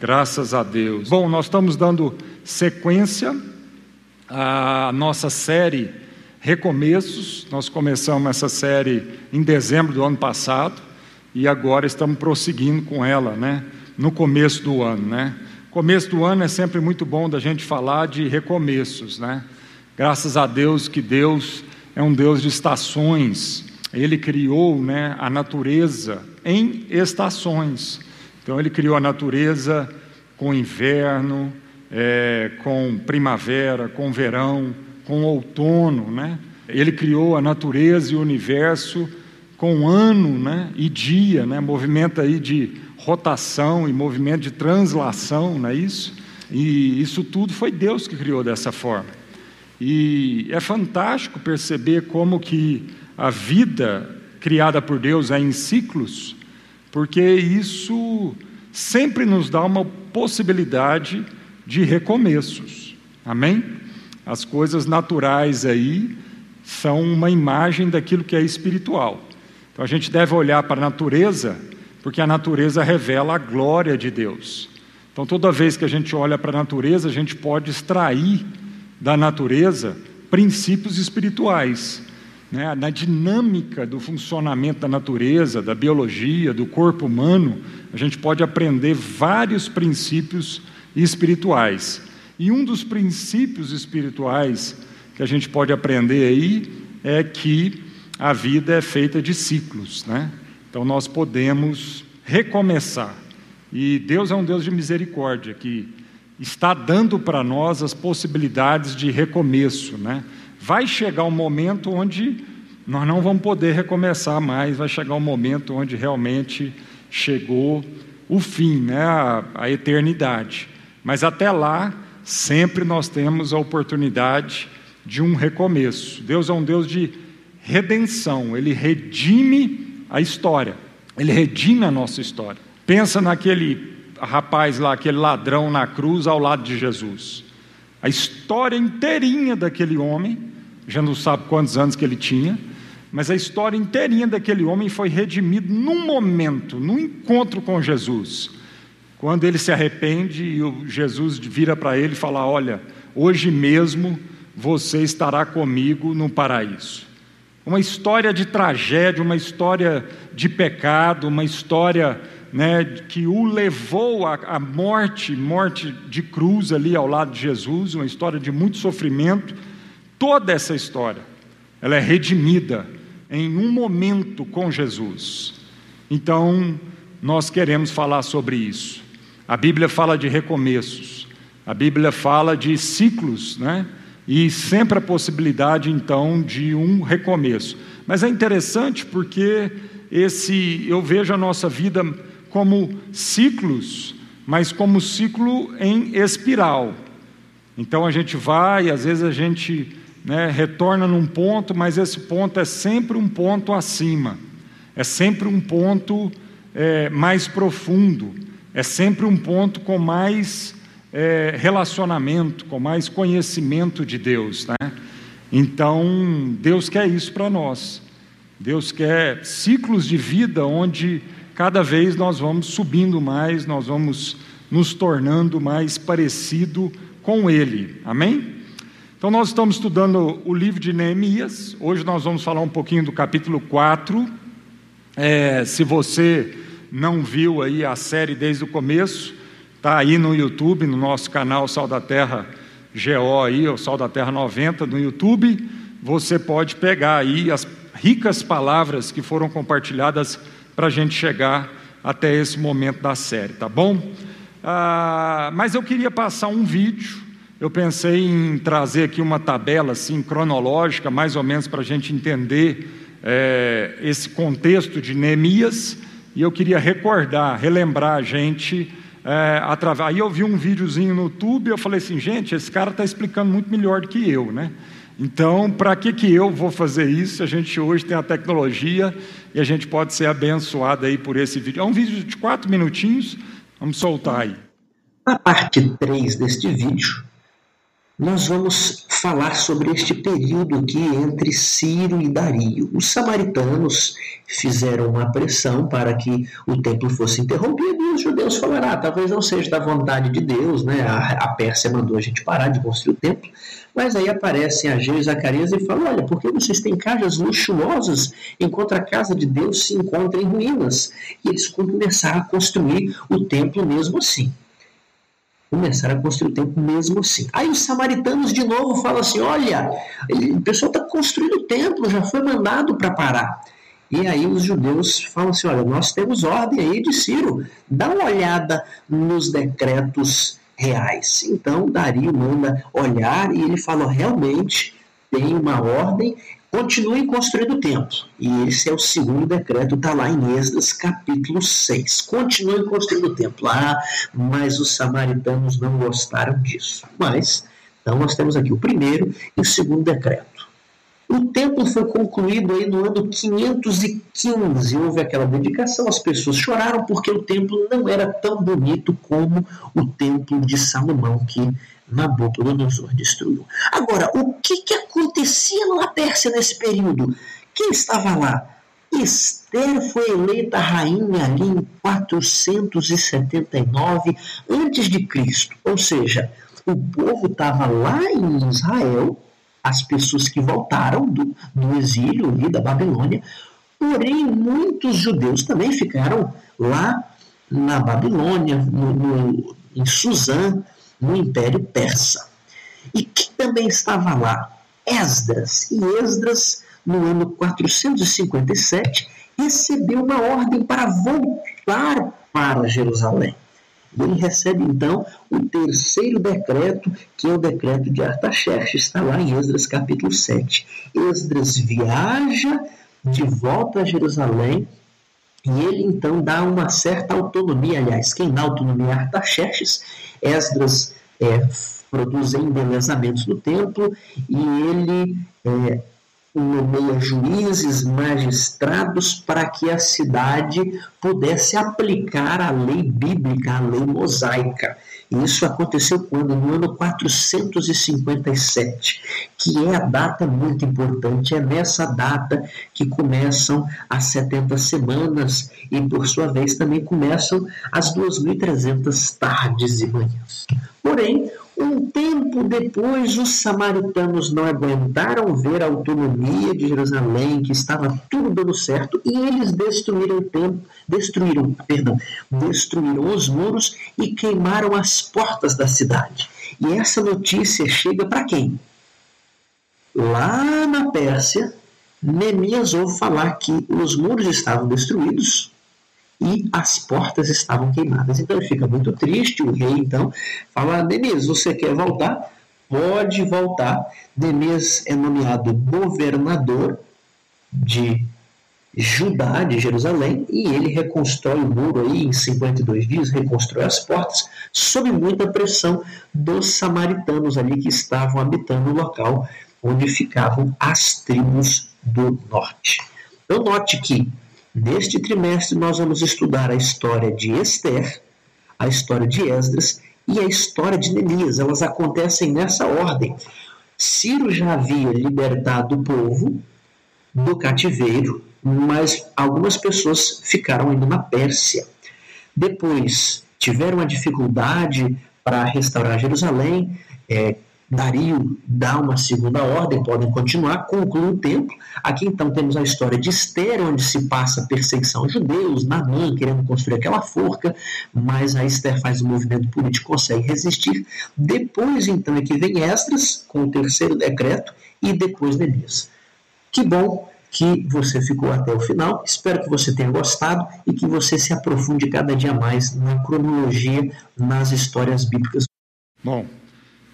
Graças a Deus. Bom, nós estamos dando sequência à nossa série Recomeços. Nós começamos essa série em dezembro do ano passado e agora estamos prosseguindo com ela, né? No começo do ano, né? Começo do ano é sempre muito bom da gente falar de recomeços, né? Graças a Deus que Deus é um Deus de estações. Ele criou, né, a natureza em estações. Então, ele criou a natureza com inverno, é, com primavera, com verão, com outono, né? Ele criou a natureza e o universo com ano, né? E dia, né? Movimento aí de rotação e movimento de translação, não é isso? E isso tudo foi Deus que criou dessa forma. E é fantástico perceber como que a vida criada por Deus é em ciclos porque isso sempre nos dá uma possibilidade de recomeços. Amém? As coisas naturais aí são uma imagem daquilo que é espiritual. Então a gente deve olhar para a natureza, porque a natureza revela a glória de Deus. Então toda vez que a gente olha para a natureza, a gente pode extrair da natureza princípios espirituais né, na dinâmica do funcionamento da natureza, da biologia, do corpo humano, a gente pode aprender vários princípios espirituais. E um dos princípios espirituais que a gente pode aprender aí é que a vida é feita de ciclos, né? Então nós podemos recomeçar. E Deus é um Deus de misericórdia que está dando para nós as possibilidades de recomeço, né? Vai chegar um momento onde nós não vamos poder recomeçar mais, vai chegar um momento onde realmente chegou o fim, né, a, a eternidade. Mas até lá, sempre nós temos a oportunidade de um recomeço. Deus é um Deus de redenção, ele redime a história, ele redime a nossa história. Pensa naquele rapaz lá, aquele ladrão na cruz ao lado de Jesus. A história inteirinha daquele homem, já não sabe quantos anos que ele tinha, mas a história inteirinha daquele homem foi redimida num momento, num encontro com Jesus. Quando ele se arrepende e Jesus vira para ele e fala: Olha, hoje mesmo você estará comigo no paraíso. Uma história de tragédia, uma história de pecado, uma história né, que o levou à, morte, morte de cruz ali ao lado de Jesus, uma história de muito sofrimento. Toda essa história, ela é redimida em um momento com Jesus. Então, nós queremos falar sobre isso. A Bíblia fala de recomeços, a Bíblia fala de ciclos, né? E sempre a possibilidade, então, de um recomeço. Mas é interessante porque esse, eu vejo a nossa vida como ciclos, mas como ciclo em espiral. Então a gente vai, às vezes a gente né, retorna num ponto, mas esse ponto é sempre um ponto acima, é sempre um ponto é, mais profundo, é sempre um ponto com mais é, relacionamento, com mais conhecimento de Deus. Né? Então, Deus quer isso para nós. Deus quer ciclos de vida onde cada vez nós vamos subindo mais, nós vamos nos tornando mais parecido com Ele. Amém? Então, nós estamos estudando o livro de Neemias. Hoje nós vamos falar um pouquinho do capítulo 4. É, se você não viu aí a série desde o começo, está aí no YouTube, no nosso canal Sal da Terra GO aí, o Sal da Terra 90 no YouTube. Você pode pegar aí as ricas palavras que foram compartilhadas para a gente chegar até esse momento da série, tá bom? Ah, mas eu queria passar um vídeo. Eu pensei em trazer aqui uma tabela assim cronológica, mais ou menos para a gente entender é, esse contexto de Neemias. E eu queria recordar, relembrar a gente é, através. Aí eu vi um videozinho no YouTube eu falei assim, gente, esse cara está explicando muito melhor do que eu, né? Então, para que, que eu vou fazer isso? A gente hoje tem a tecnologia e a gente pode ser abençoado aí por esse vídeo. É um vídeo de quatro minutinhos, vamos soltar aí. Na parte 3 deste vídeo, nós vamos falar sobre este período aqui entre Ciro e Dario. Os samaritanos fizeram uma pressão para que o templo fosse interrompido e os judeus falaram: ah, talvez não seja da vontade de Deus, né? A, a Pérsia mandou a gente parar de construir o templo. Mas aí aparecem Ageu e Zacarias e falam: olha, por que vocês têm casas luxuosas enquanto a casa de Deus se encontra em ruínas? E eles começaram a construir o templo mesmo assim começaram a construir o templo mesmo assim. Aí os samaritanos de novo falam assim: olha, o pessoal está construindo o templo, já foi mandado para parar. E aí os judeus falam assim: olha, nós temos ordem aí de Ciro, dá uma olhada nos decretos reais. Então Dario manda olhar e ele fala: realmente tem uma ordem Continuem construindo o templo. E esse é o segundo decreto, está lá em Esdras, capítulo 6. Continuem construindo o templo. Ah, mas os samaritanos não gostaram disso. Mas, então nós temos aqui o primeiro e o segundo decreto. O templo foi concluído aí no ano 515. Houve aquela dedicação, as pessoas choraram porque o templo não era tão bonito como o templo de Salomão, que Nabucodonosor destruiu. Agora, o que, que acontecia na Pérsia nesse período? Quem estava lá? Esther foi eleita rainha ali em 479 antes de Cristo. Ou seja, o povo estava lá em Israel, as pessoas que voltaram do, do exílio ali da Babilônia, porém muitos judeus também ficaram lá na Babilônia, no, no, em Suzã, no Império Persa. E quem também estava lá? Esdras. E Esdras, no ano 457, recebeu uma ordem para voltar para Jerusalém. Ele recebe então o terceiro decreto, que é o decreto de Artaxerxes, está lá em Esdras capítulo 7. Esdras viaja de volta a Jerusalém e ele então dá uma certa autonomia, aliás, quem dá autonomia é Artaxerxes, Esdras é, produz embelezamentos do templo e ele é, nomeia juízes, magistrados para que a cidade pudesse aplicar a lei bíblica, a lei mosaica. Isso aconteceu quando? No ano 457, que é a data muito importante. É nessa data que começam as 70 semanas e, por sua vez, também começam as 2.300 tardes e manhãs. Porém, um tempo depois, os samaritanos não aguentaram ver a autonomia de Jerusalém, que estava tudo dando certo, e eles destruíram o templo, destruíram, perdão, destruíram os muros e queimaram as portas da cidade. E essa notícia chega para quem? Lá na Pérsia, Neemias ouve falar que os muros estavam destruídos, e as portas estavam queimadas. Então ele fica muito triste. O rei então fala: Denis, você quer voltar? Pode voltar. Denis é nomeado governador de Judá, de Jerusalém, e ele reconstrói o muro aí em 52 dias, reconstrói as portas, sob muita pressão dos samaritanos ali que estavam habitando o local onde ficavam as tribos do norte. Então, note que Neste trimestre, nós vamos estudar a história de Esther, a história de Esdras e a história de Neemias. Elas acontecem nessa ordem. Ciro já havia libertado o povo do cativeiro, mas algumas pessoas ficaram ainda na Pérsia. Depois tiveram a dificuldade para restaurar Jerusalém, é, Dario dá uma segunda ordem, podem continuar, conclui o templo. Aqui então temos a história de Esther, onde se passa perseguição aos judeus, Namã querendo construir aquela forca, mas a Esther faz o um movimento político, consegue resistir. Depois então é que vem Esdras, com o terceiro decreto, e depois Neemias. Que bom que você ficou até o final. Espero que você tenha gostado e que você se aprofunde cada dia mais na cronologia, nas histórias bíblicas. Bom,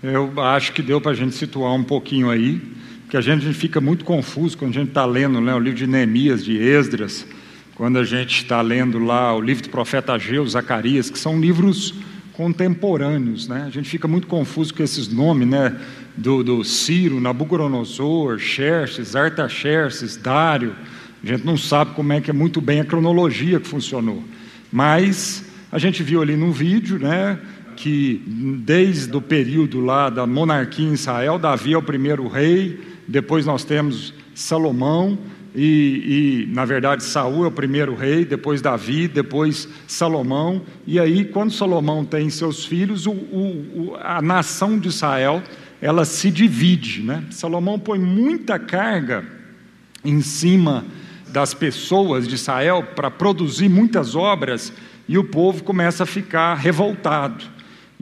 eu acho que deu para a gente situar um pouquinho aí, porque a gente fica muito confuso quando a gente está lendo né, o livro de Neemias, de Esdras, quando a gente está lendo lá o livro do profeta Ageu, Zacarias, que são livros contemporâneos, né? A gente fica muito confuso com esses nomes, né? Do, do Ciro, Nabucodonosor, Xerxes, Artaxerxes, Dário. A gente não sabe como é que é muito bem a cronologia que funcionou. Mas a gente viu ali no vídeo, né? Que desde o período lá da monarquia em Israel, Davi é o primeiro rei, depois nós temos Salomão, e, e, na verdade Saul é o primeiro rei, depois Davi, depois Salomão, e aí quando Salomão tem seus filhos, o, o, a nação de Israel ela se divide, né? Salomão põe muita carga em cima das pessoas de Israel para produzir muitas obras e o povo começa a ficar revoltado.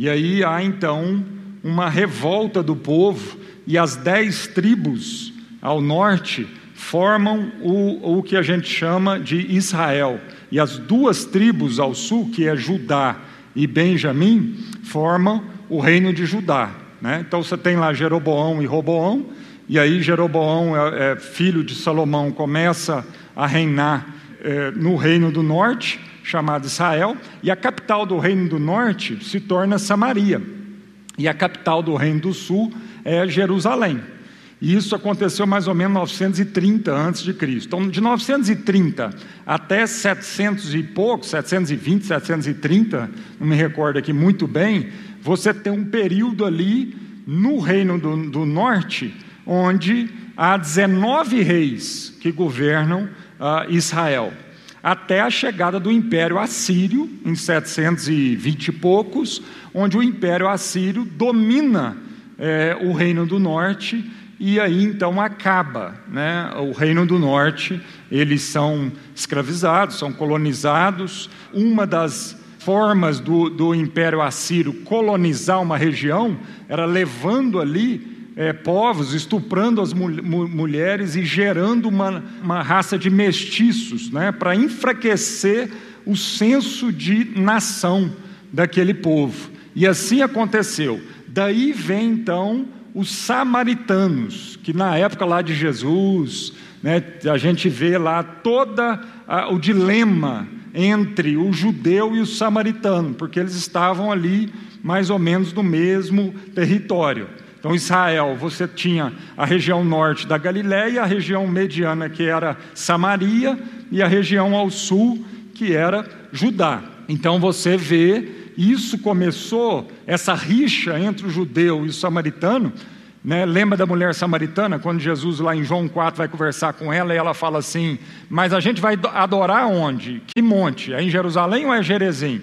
E aí há então uma revolta do povo e as dez tribos ao norte formam o, o que a gente chama de Israel. E as duas tribos ao sul, que é Judá e Benjamim, formam o reino de Judá. Né? Então você tem lá Jeroboão e Roboão, e aí Jeroboão, é, é filho de Salomão, começa a reinar é, no reino do norte, chamado Israel, e a capital do reino do norte se torna Samaria, e a capital do reino do sul é Jerusalém. E isso aconteceu mais ou menos 930 antes de Cristo. Então, de 930 até 700 e pouco, 720, 730, não me recordo aqui muito bem, você tem um período ali no reino do, do norte, onde há 19 reis que governam uh, Israel, até a chegada do Império Assírio, em 720 e poucos, onde o Império Assírio domina eh, o reino do norte e aí então acaba, né? O reino do norte, eles são escravizados, são colonizados. Uma das formas do, do Império Assírio colonizar uma região era levando ali é, povos, estuprando as mul mulheres e gerando uma, uma raça de mestiços, né? Para enfraquecer o senso de nação daquele povo. E assim aconteceu. Daí vem então os samaritanos, que na época lá de Jesus, né, a gente vê lá toda o dilema entre o judeu e o samaritano, porque eles estavam ali mais ou menos no mesmo território. Então, Israel, você tinha a região norte da Galiléia, a região mediana, que era Samaria, e a região ao sul, que era Judá. Então, você vê isso começou, essa rixa entre o judeu e o samaritano. Né? Lembra da mulher samaritana, quando Jesus, lá em João 4, vai conversar com ela e ela fala assim: Mas a gente vai adorar onde? Que monte? É em Jerusalém ou é Jerezim?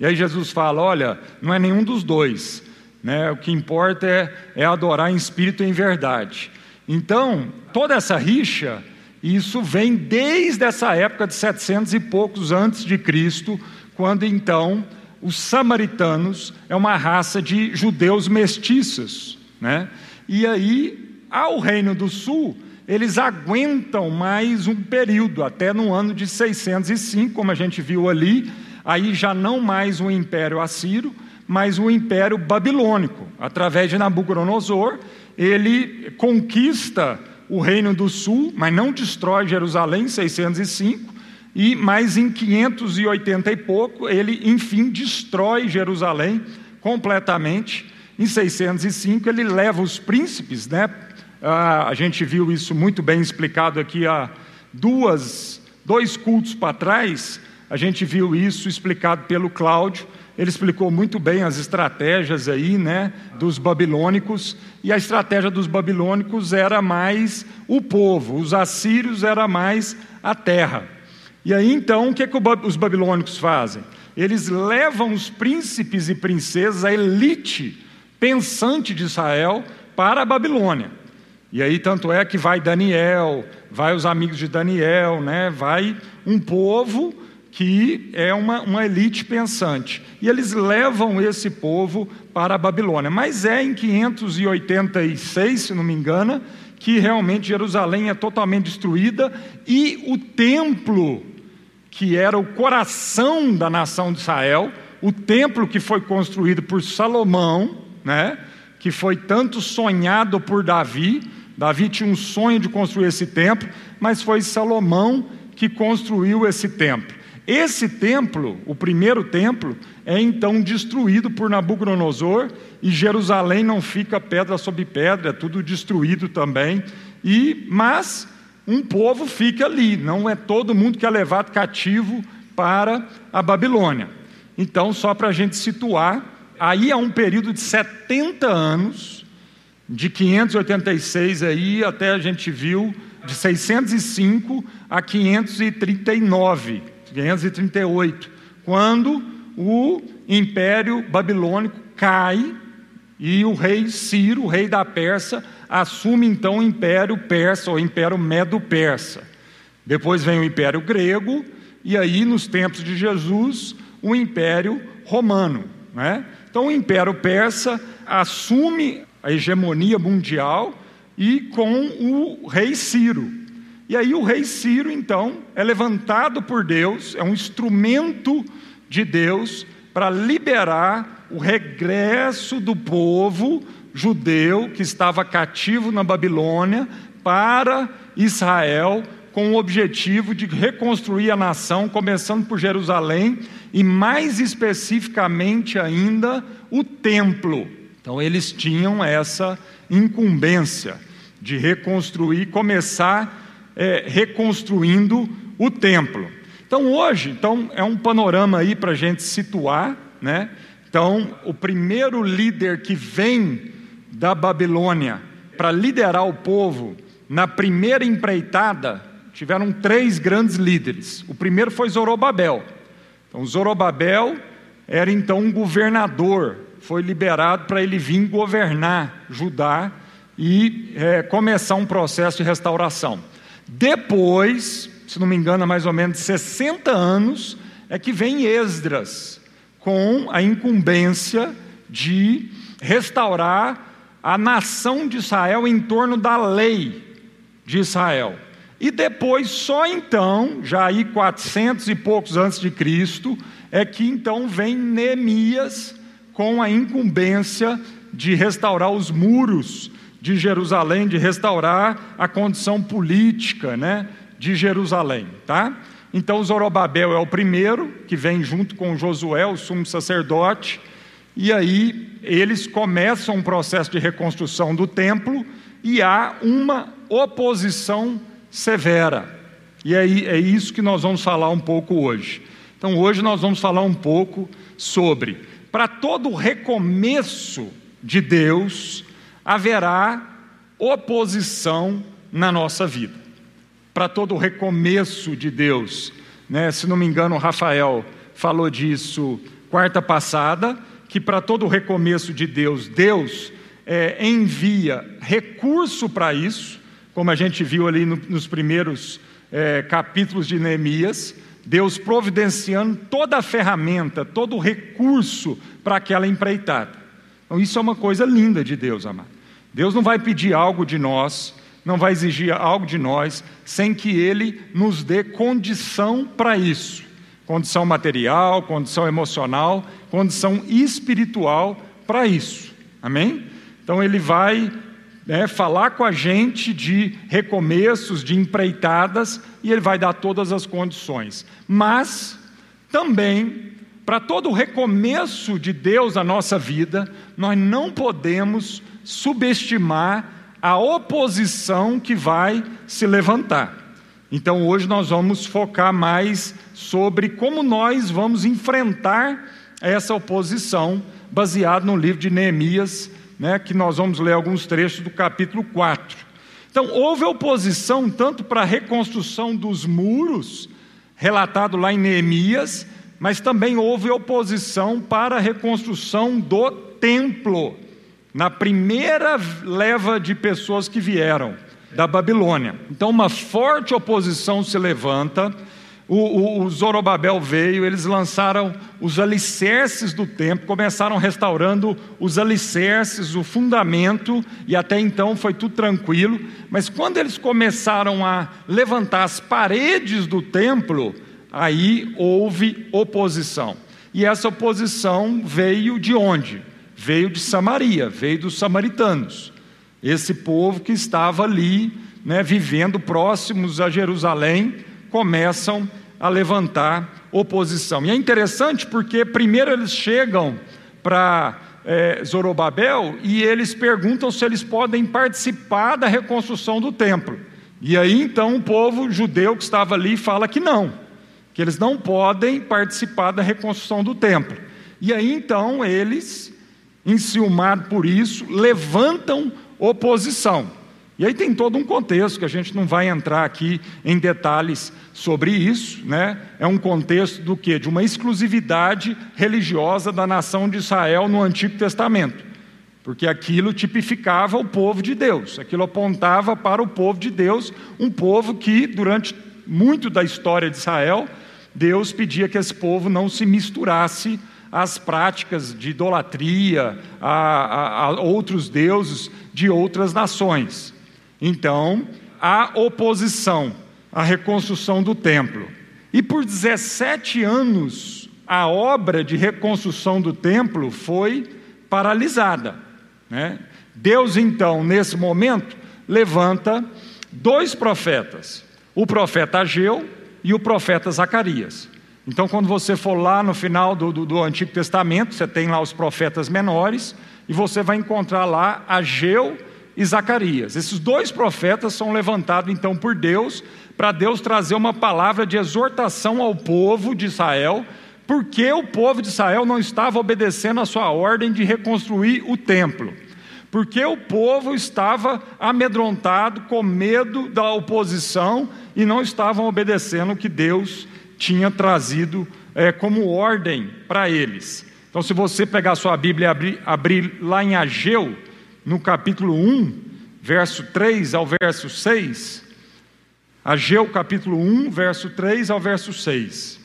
E aí Jesus fala: Olha, não é nenhum dos dois. Né? O que importa é, é adorar em espírito e em verdade. Então, toda essa rixa, isso vem desde essa época de 700 e poucos antes de Cristo, quando então os samaritanos é uma raça de judeus mestiços, né? E aí, ao Reino do Sul, eles aguentam mais um período, até no ano de 605, como a gente viu ali, aí já não mais o Império Assírio, mas o Império Babilônico. Através de Nabucodonosor, ele conquista o Reino do Sul, mas não destrói Jerusalém em 605, e mais em 580 e pouco, ele enfim destrói Jerusalém completamente. Em 605 ele leva os príncipes, né? Ah, a gente viu isso muito bem explicado aqui há duas, dois cultos para trás. A gente viu isso explicado pelo Cláudio. Ele explicou muito bem as estratégias aí, né, dos babilônicos. E a estratégia dos babilônicos era mais o povo, os assírios era mais a terra. E aí então, o que, é que os babilônicos fazem? Eles levam os príncipes e princesas, a elite pensante de Israel, para a Babilônia. E aí, tanto é que vai Daniel, vai os amigos de Daniel, né? vai um povo que é uma, uma elite pensante. E eles levam esse povo para a Babilônia. Mas é em 586, se não me engano, que realmente Jerusalém é totalmente destruída e o templo que era o coração da nação de Israel, o templo que foi construído por Salomão, né, que foi tanto sonhado por Davi. Davi tinha um sonho de construir esse templo, mas foi Salomão que construiu esse templo. Esse templo, o primeiro templo, é então destruído por Nabucodonosor e Jerusalém não fica pedra sobre pedra, é tudo destruído também. E mas um povo fica ali, não é todo mundo que é levado cativo para a Babilônia. Então, só para a gente situar, aí há um período de 70 anos, de 586 aí até a gente viu de 605 a 539, 538, quando o Império Babilônico cai e o rei Ciro, o rei da Pérsia, assume então o Império Persa, ou Império Medo-Persa. Depois vem o Império Grego, e aí, nos tempos de Jesus, o Império Romano. Né? Então, o Império Persa assume a hegemonia mundial e com o rei Ciro. E aí, o rei Ciro, então, é levantado por Deus, é um instrumento de Deus para liberar o regresso do povo judeu que estava cativo na Babilônia para Israel com o objetivo de reconstruir a nação, começando por Jerusalém e mais especificamente ainda o templo. Então eles tinham essa incumbência de reconstruir, começar é, reconstruindo o templo. Então hoje, então é um panorama aí para a gente situar, né? Então o primeiro líder que vem da Babilônia para liderar o povo na primeira empreitada tiveram três grandes líderes. O primeiro foi Zorobabel. Então, Zorobabel era então um governador, foi liberado para ele vir governar Judá e é, começar um processo de restauração. Depois, se não me engano, mais ou menos 60 anos, é que vem Esdras com a incumbência de restaurar a nação de Israel em torno da lei de Israel. E depois, só então, já aí 400 e poucos antes de Cristo, é que então vem Neemias com a incumbência de restaurar os muros de Jerusalém, de restaurar a condição política, né, de Jerusalém, tá? Então Zorobabel é o primeiro que vem junto com Josué, o sumo sacerdote, e aí eles começam um processo de reconstrução do templo e há uma oposição severa. E é, é isso que nós vamos falar um pouco hoje. Então, hoje nós vamos falar um pouco sobre, para todo recomeço de Deus, haverá oposição na nossa vida. Para todo recomeço de Deus, né? se não me engano, o Rafael falou disso quarta passada, que para todo recomeço de Deus, Deus é, envia recurso para isso, como a gente viu ali no, nos primeiros é, capítulos de Neemias, Deus providenciando toda a ferramenta, todo o recurso para aquela empreitada. Então, isso é uma coisa linda de Deus, amado. Deus não vai pedir algo de nós, não vai exigir algo de nós, sem que Ele nos dê condição para isso condição material, condição emocional, condição espiritual para isso. Amém? Então, Ele vai né, falar com a gente de recomeços, de empreitadas, e Ele vai dar todas as condições. Mas, também, para todo o recomeço de Deus na nossa vida, nós não podemos subestimar a oposição que vai se levantar. Então, hoje nós vamos focar mais sobre como nós vamos enfrentar essa oposição, baseado no livro de Neemias, né, que nós vamos ler alguns trechos do capítulo 4. Então, houve oposição tanto para a reconstrução dos muros, relatado lá em Neemias, mas também houve oposição para a reconstrução do templo, na primeira leva de pessoas que vieram da Babilônia. Então, uma forte oposição se levanta o, o, o, Zorobabel veio, eles lançaram os alicerces do templo, começaram restaurando os alicerces, o fundamento, e até então foi tudo tranquilo, mas quando eles começaram a levantar as paredes do templo, aí houve oposição. E essa oposição veio de onde? Veio de Samaria, veio dos samaritanos. Esse povo que estava ali, né, vivendo próximos a Jerusalém, começam a levantar oposição. E é interessante porque primeiro eles chegam para é, Zorobabel e eles perguntam se eles podem participar da reconstrução do templo. E aí então o povo judeu que estava ali fala que não, que eles não podem participar da reconstrução do templo. E aí então eles, enciumados por isso, levantam oposição. E aí tem todo um contexto que a gente não vai entrar aqui em detalhes sobre isso, né? É um contexto do que? De uma exclusividade religiosa da nação de Israel no Antigo Testamento. Porque aquilo tipificava o povo de Deus, aquilo apontava para o povo de Deus, um povo que, durante muito da história de Israel, Deus pedia que esse povo não se misturasse às práticas de idolatria, a, a, a outros deuses de outras nações. Então, a oposição à reconstrução do templo. E por 17 anos, a obra de reconstrução do templo foi paralisada. Né? Deus, então, nesse momento, levanta dois profetas, o profeta Ageu e o profeta Zacarias. Então, quando você for lá no final do, do, do, Antigo Testamento, você tem lá os profetas menores, e você vai encontrar lá Ageu e Zacarias. Esses dois profetas são levantados então por Deus, para Deus trazer uma palavra de exortação ao povo de Israel, porque o povo de Israel não estava obedecendo a sua ordem de reconstruir o templo. Porque o povo estava amedrontado, com medo da oposição e não estavam obedecendo o que Deus tinha trazido é, como ordem para eles. Então, se você pegar sua Bíblia e abrir, abrir lá em Ageu, no capítulo 1, verso 3 ao verso 6, Ageu capítulo 1, verso 3 ao verso 6.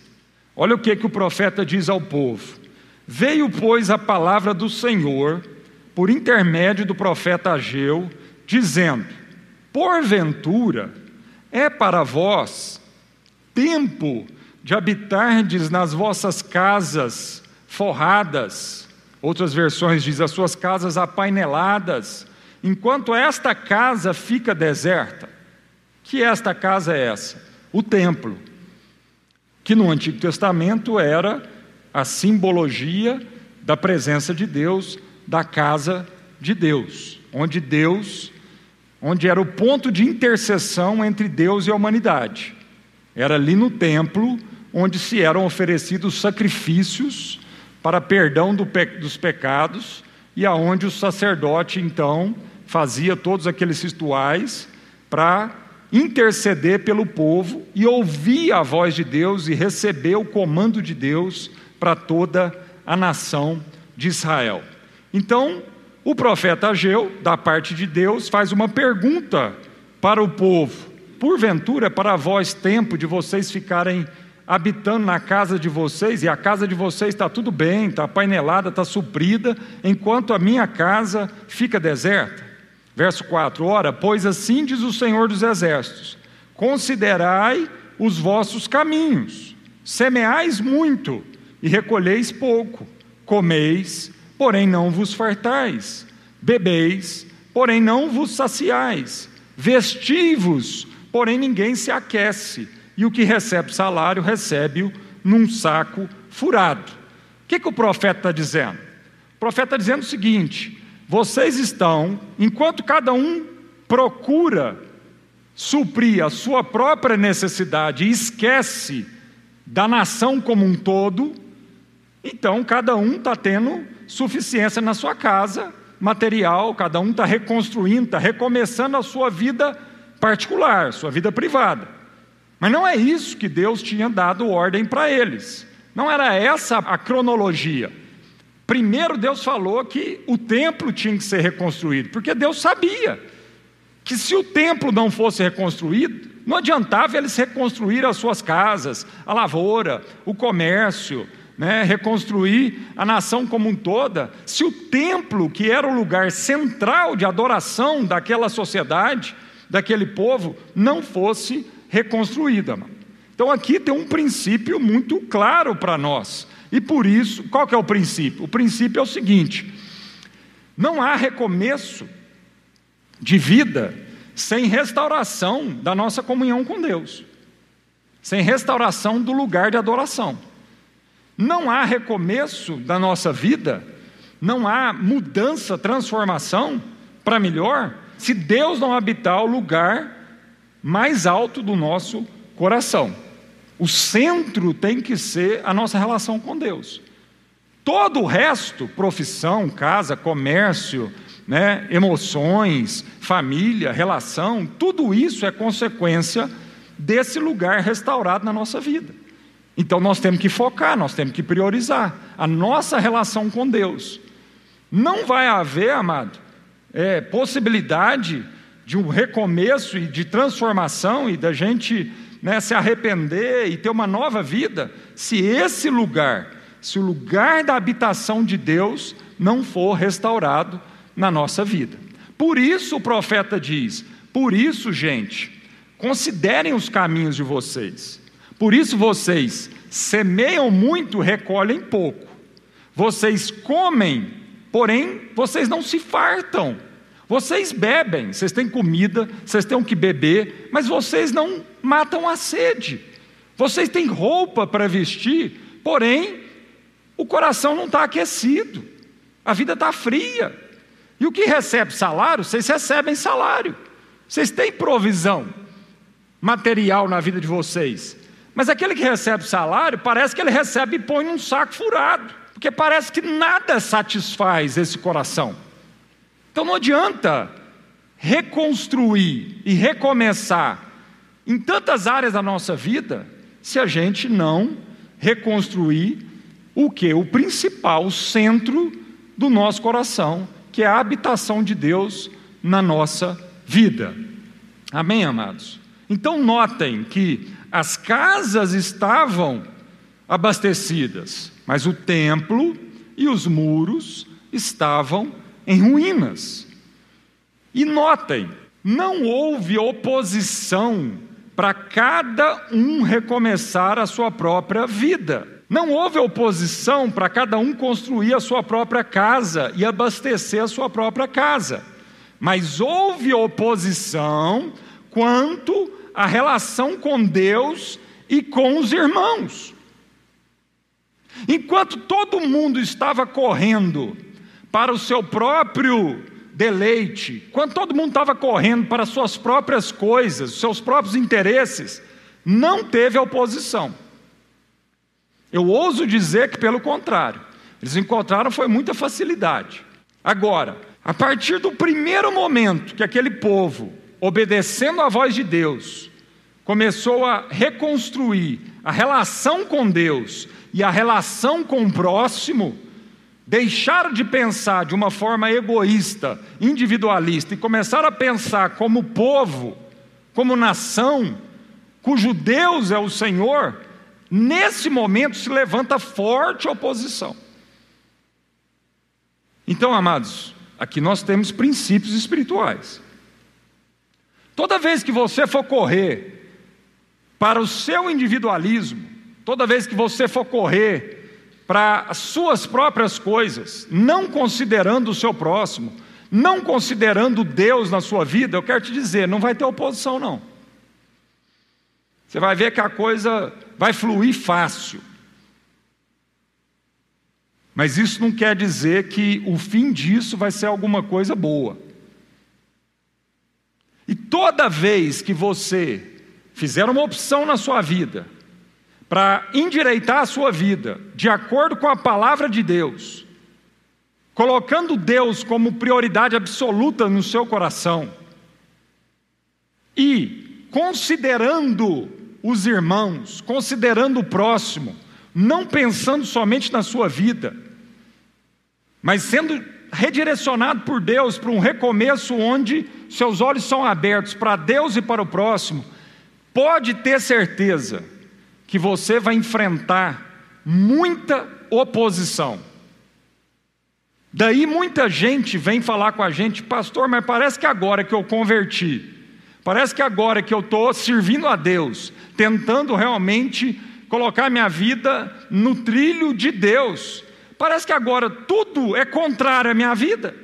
Olha o que, que o profeta diz ao povo: Veio, pois, a palavra do Senhor, por intermédio do profeta Ageu, dizendo: Porventura é para vós tempo de habitardes nas vossas casas forradas, outras versões diz as suas casas apaineladas, enquanto esta casa fica deserta. Que esta casa é essa? O templo, que no Antigo Testamento era a simbologia da presença de Deus, da casa de Deus, onde Deus, onde era o ponto de intercessão entre Deus e a humanidade. Era ali no templo onde se eram oferecidos sacrifícios para perdão do pe dos pecados e aonde o sacerdote então fazia todos aqueles rituais para interceder pelo povo e ouvir a voz de Deus e receber o comando de Deus para toda a nação de Israel. Então, o profeta Ageu, da parte de Deus, faz uma pergunta para o povo: Porventura, para vós, tempo de vocês ficarem habitando na casa de vocês, e a casa de vocês está tudo bem, está painelada, está suprida, enquanto a minha casa fica deserta. Verso 4: Ora, pois assim diz o Senhor dos Exércitos: Considerai os vossos caminhos, semeais muito e recolheis pouco, comeis, porém não vos fartais, bebeis, porém não vos saciais, vestivos, porém ninguém se aquece e o que recebe salário recebe-o num saco furado. O que, que o profeta está dizendo? O profeta está dizendo o seguinte: vocês estão, enquanto cada um procura suprir a sua própria necessidade e esquece da nação como um todo, então cada um está tendo suficiência na sua casa, material, cada um está reconstruindo, está recomeçando a sua vida particular, sua vida privada. Mas não é isso que Deus tinha dado ordem para eles. Não era essa a cronologia. Primeiro, Deus falou que o templo tinha que ser reconstruído, porque Deus sabia que se o templo não fosse reconstruído, não adiantava eles reconstruir as suas casas, a lavoura, o comércio, né, reconstruir a nação como um toda, se o templo, que era o lugar central de adoração daquela sociedade, daquele povo, não fosse reconstruída. Então aqui tem um princípio muito claro para nós. E por isso, qual que é o princípio? O princípio é o seguinte: não há recomeço de vida sem restauração da nossa comunhão com Deus, sem restauração do lugar de adoração. Não há recomeço da nossa vida, não há mudança, transformação para melhor, se Deus não habitar o lugar mais alto do nosso coração. O centro tem que ser a nossa relação com Deus. Todo o resto, profissão, casa, comércio, né, emoções, família, relação, tudo isso é consequência desse lugar restaurado na nossa vida. Então nós temos que focar, nós temos que priorizar a nossa relação com Deus. Não vai haver, amado, é, possibilidade de um recomeço e de transformação e da gente né, se arrepender e ter uma nova vida se esse lugar se o lugar da habitação de Deus não for restaurado na nossa vida. Por isso o profeta diz: por isso, gente, considerem os caminhos de vocês. Por isso vocês semeiam muito, recolhem pouco. Vocês comem, porém vocês não se fartam. Vocês bebem, vocês têm comida, vocês têm o que beber, mas vocês não matam a sede. Vocês têm roupa para vestir, porém o coração não está aquecido, a vida está fria. E o que recebe salário, vocês recebem salário. Vocês têm provisão material na vida de vocês. Mas aquele que recebe salário, parece que ele recebe e põe num saco furado. Porque parece que nada satisfaz esse coração. Então não adianta reconstruir e recomeçar em tantas áreas da nossa vida se a gente não reconstruir o que? O principal, centro do nosso coração, que é a habitação de Deus na nossa vida. Amém, amados? Então, notem que as casas estavam abastecidas, mas o templo e os muros estavam em ruínas. E notem, não houve oposição para cada um recomeçar a sua própria vida. Não houve oposição para cada um construir a sua própria casa e abastecer a sua própria casa, mas houve oposição quanto à relação com Deus e com os irmãos. Enquanto todo mundo estava correndo para o seu próprio deleite, quando todo mundo estava correndo para suas próprias coisas, seus próprios interesses, não teve oposição. Eu ouso dizer que, pelo contrário, eles encontraram foi muita facilidade. Agora, a partir do primeiro momento que aquele povo, obedecendo à voz de Deus, começou a reconstruir a relação com Deus e a relação com o próximo, deixaram de pensar de uma forma egoísta, individualista e começaram a pensar como povo, como nação, cujo Deus é o Senhor, Nesse momento se levanta forte oposição. Então, amados, aqui nós temos princípios espirituais. Toda vez que você for correr para o seu individualismo, toda vez que você for correr para as suas próprias coisas, não considerando o seu próximo, não considerando Deus na sua vida, eu quero te dizer, não vai ter oposição, não. Você vai ver que a coisa vai fluir fácil. Mas isso não quer dizer que o fim disso vai ser alguma coisa boa. E toda vez que você fizer uma opção na sua vida para endireitar a sua vida de acordo com a palavra de Deus, colocando Deus como prioridade absoluta no seu coração e considerando os irmãos, considerando o próximo, não pensando somente na sua vida, mas sendo redirecionado por Deus para um recomeço onde seus olhos são abertos para Deus e para o próximo, pode ter certeza que você vai enfrentar muita oposição. Daí muita gente vem falar com a gente, pastor, mas parece que agora que eu converti, Parece que agora que eu estou servindo a Deus, tentando realmente colocar minha vida no trilho de Deus, parece que agora tudo é contrário à minha vida.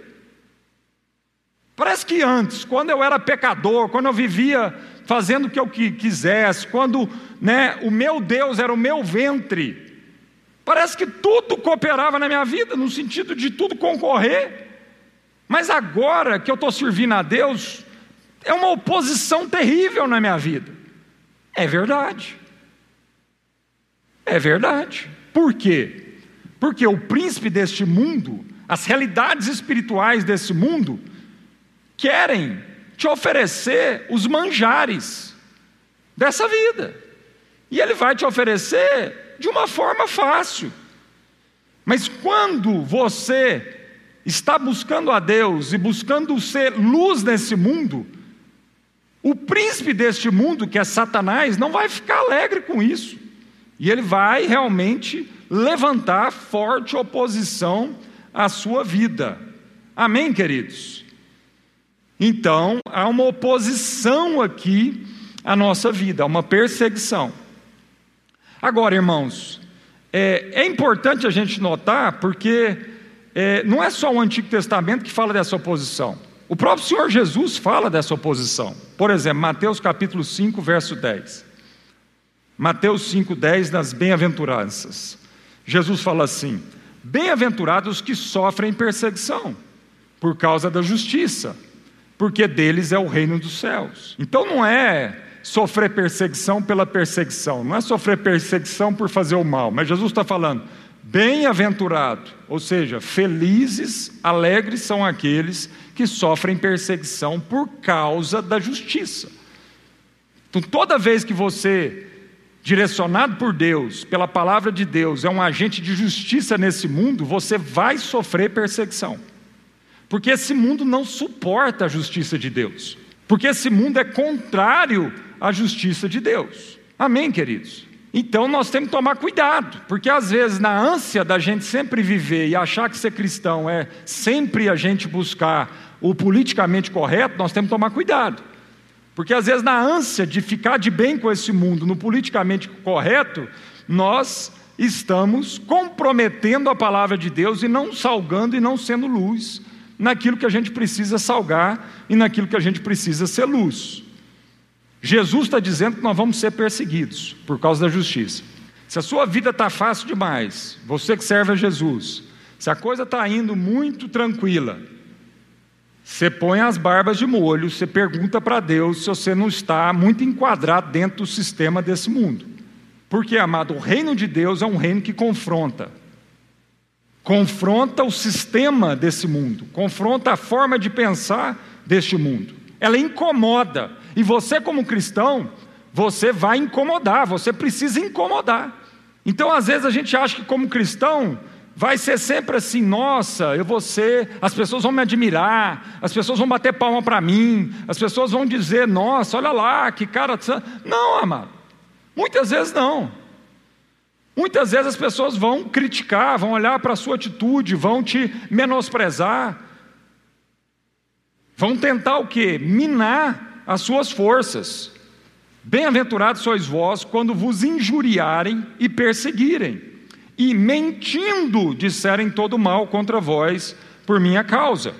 Parece que antes, quando eu era pecador, quando eu vivia fazendo o que eu quisesse, quando né, o meu Deus era o meu ventre, parece que tudo cooperava na minha vida, no sentido de tudo concorrer. Mas agora que eu estou servindo a Deus, é uma oposição terrível na minha vida. É verdade. É verdade. Por quê? Porque o príncipe deste mundo, as realidades espirituais desse mundo, querem te oferecer os manjares dessa vida. E ele vai te oferecer de uma forma fácil. Mas quando você está buscando a Deus e buscando ser luz nesse mundo, o príncipe deste mundo, que é Satanás, não vai ficar alegre com isso. E ele vai realmente levantar forte oposição à sua vida. Amém, queridos? Então, há uma oposição aqui à nossa vida, uma perseguição. Agora, irmãos, é, é importante a gente notar, porque é, não é só o Antigo Testamento que fala dessa oposição. O próprio Senhor Jesus fala dessa oposição. Por exemplo, Mateus capítulo 5, verso 10. Mateus 5, 10, nas bem-aventuranças. Jesus fala assim: Bem-aventurados os que sofrem perseguição por causa da justiça, porque deles é o reino dos céus. Então não é sofrer perseguição pela perseguição, não é sofrer perseguição por fazer o mal, mas Jesus está falando, bem-aventurado, ou seja, felizes, alegres são aqueles que sofrem perseguição por causa da justiça. Então, toda vez que você, direcionado por Deus, pela palavra de Deus, é um agente de justiça nesse mundo, você vai sofrer perseguição. Porque esse mundo não suporta a justiça de Deus. Porque esse mundo é contrário à justiça de Deus. Amém, queridos? Então nós temos que tomar cuidado, porque às vezes, na ânsia da gente sempre viver e achar que ser cristão é sempre a gente buscar o politicamente correto, nós temos que tomar cuidado. Porque às vezes, na ânsia de ficar de bem com esse mundo, no politicamente correto, nós estamos comprometendo a palavra de Deus e não salgando e não sendo luz naquilo que a gente precisa salgar e naquilo que a gente precisa ser luz. Jesus está dizendo que nós vamos ser perseguidos por causa da justiça. Se a sua vida está fácil demais, você que serve a Jesus, se a coisa está indo muito tranquila, você põe as barbas de molho, você pergunta para Deus se você não está muito enquadrado dentro do sistema desse mundo. Porque, amado, o reino de Deus é um reino que confronta confronta o sistema desse mundo, confronta a forma de pensar deste mundo. Ela incomoda. E você, como cristão, você vai incomodar, você precisa incomodar. Então, às vezes, a gente acha que, como cristão, vai ser sempre assim: nossa, eu vou ser, as pessoas vão me admirar, as pessoas vão bater palma para mim, as pessoas vão dizer: nossa, olha lá, que cara. Não, amado, muitas vezes não. Muitas vezes as pessoas vão criticar, vão olhar para a sua atitude, vão te menosprezar, vão tentar o que? Minar as suas forças. Bem-aventurados sois vós quando vos injuriarem e perseguirem, e mentindo disserem todo mal contra vós por minha causa.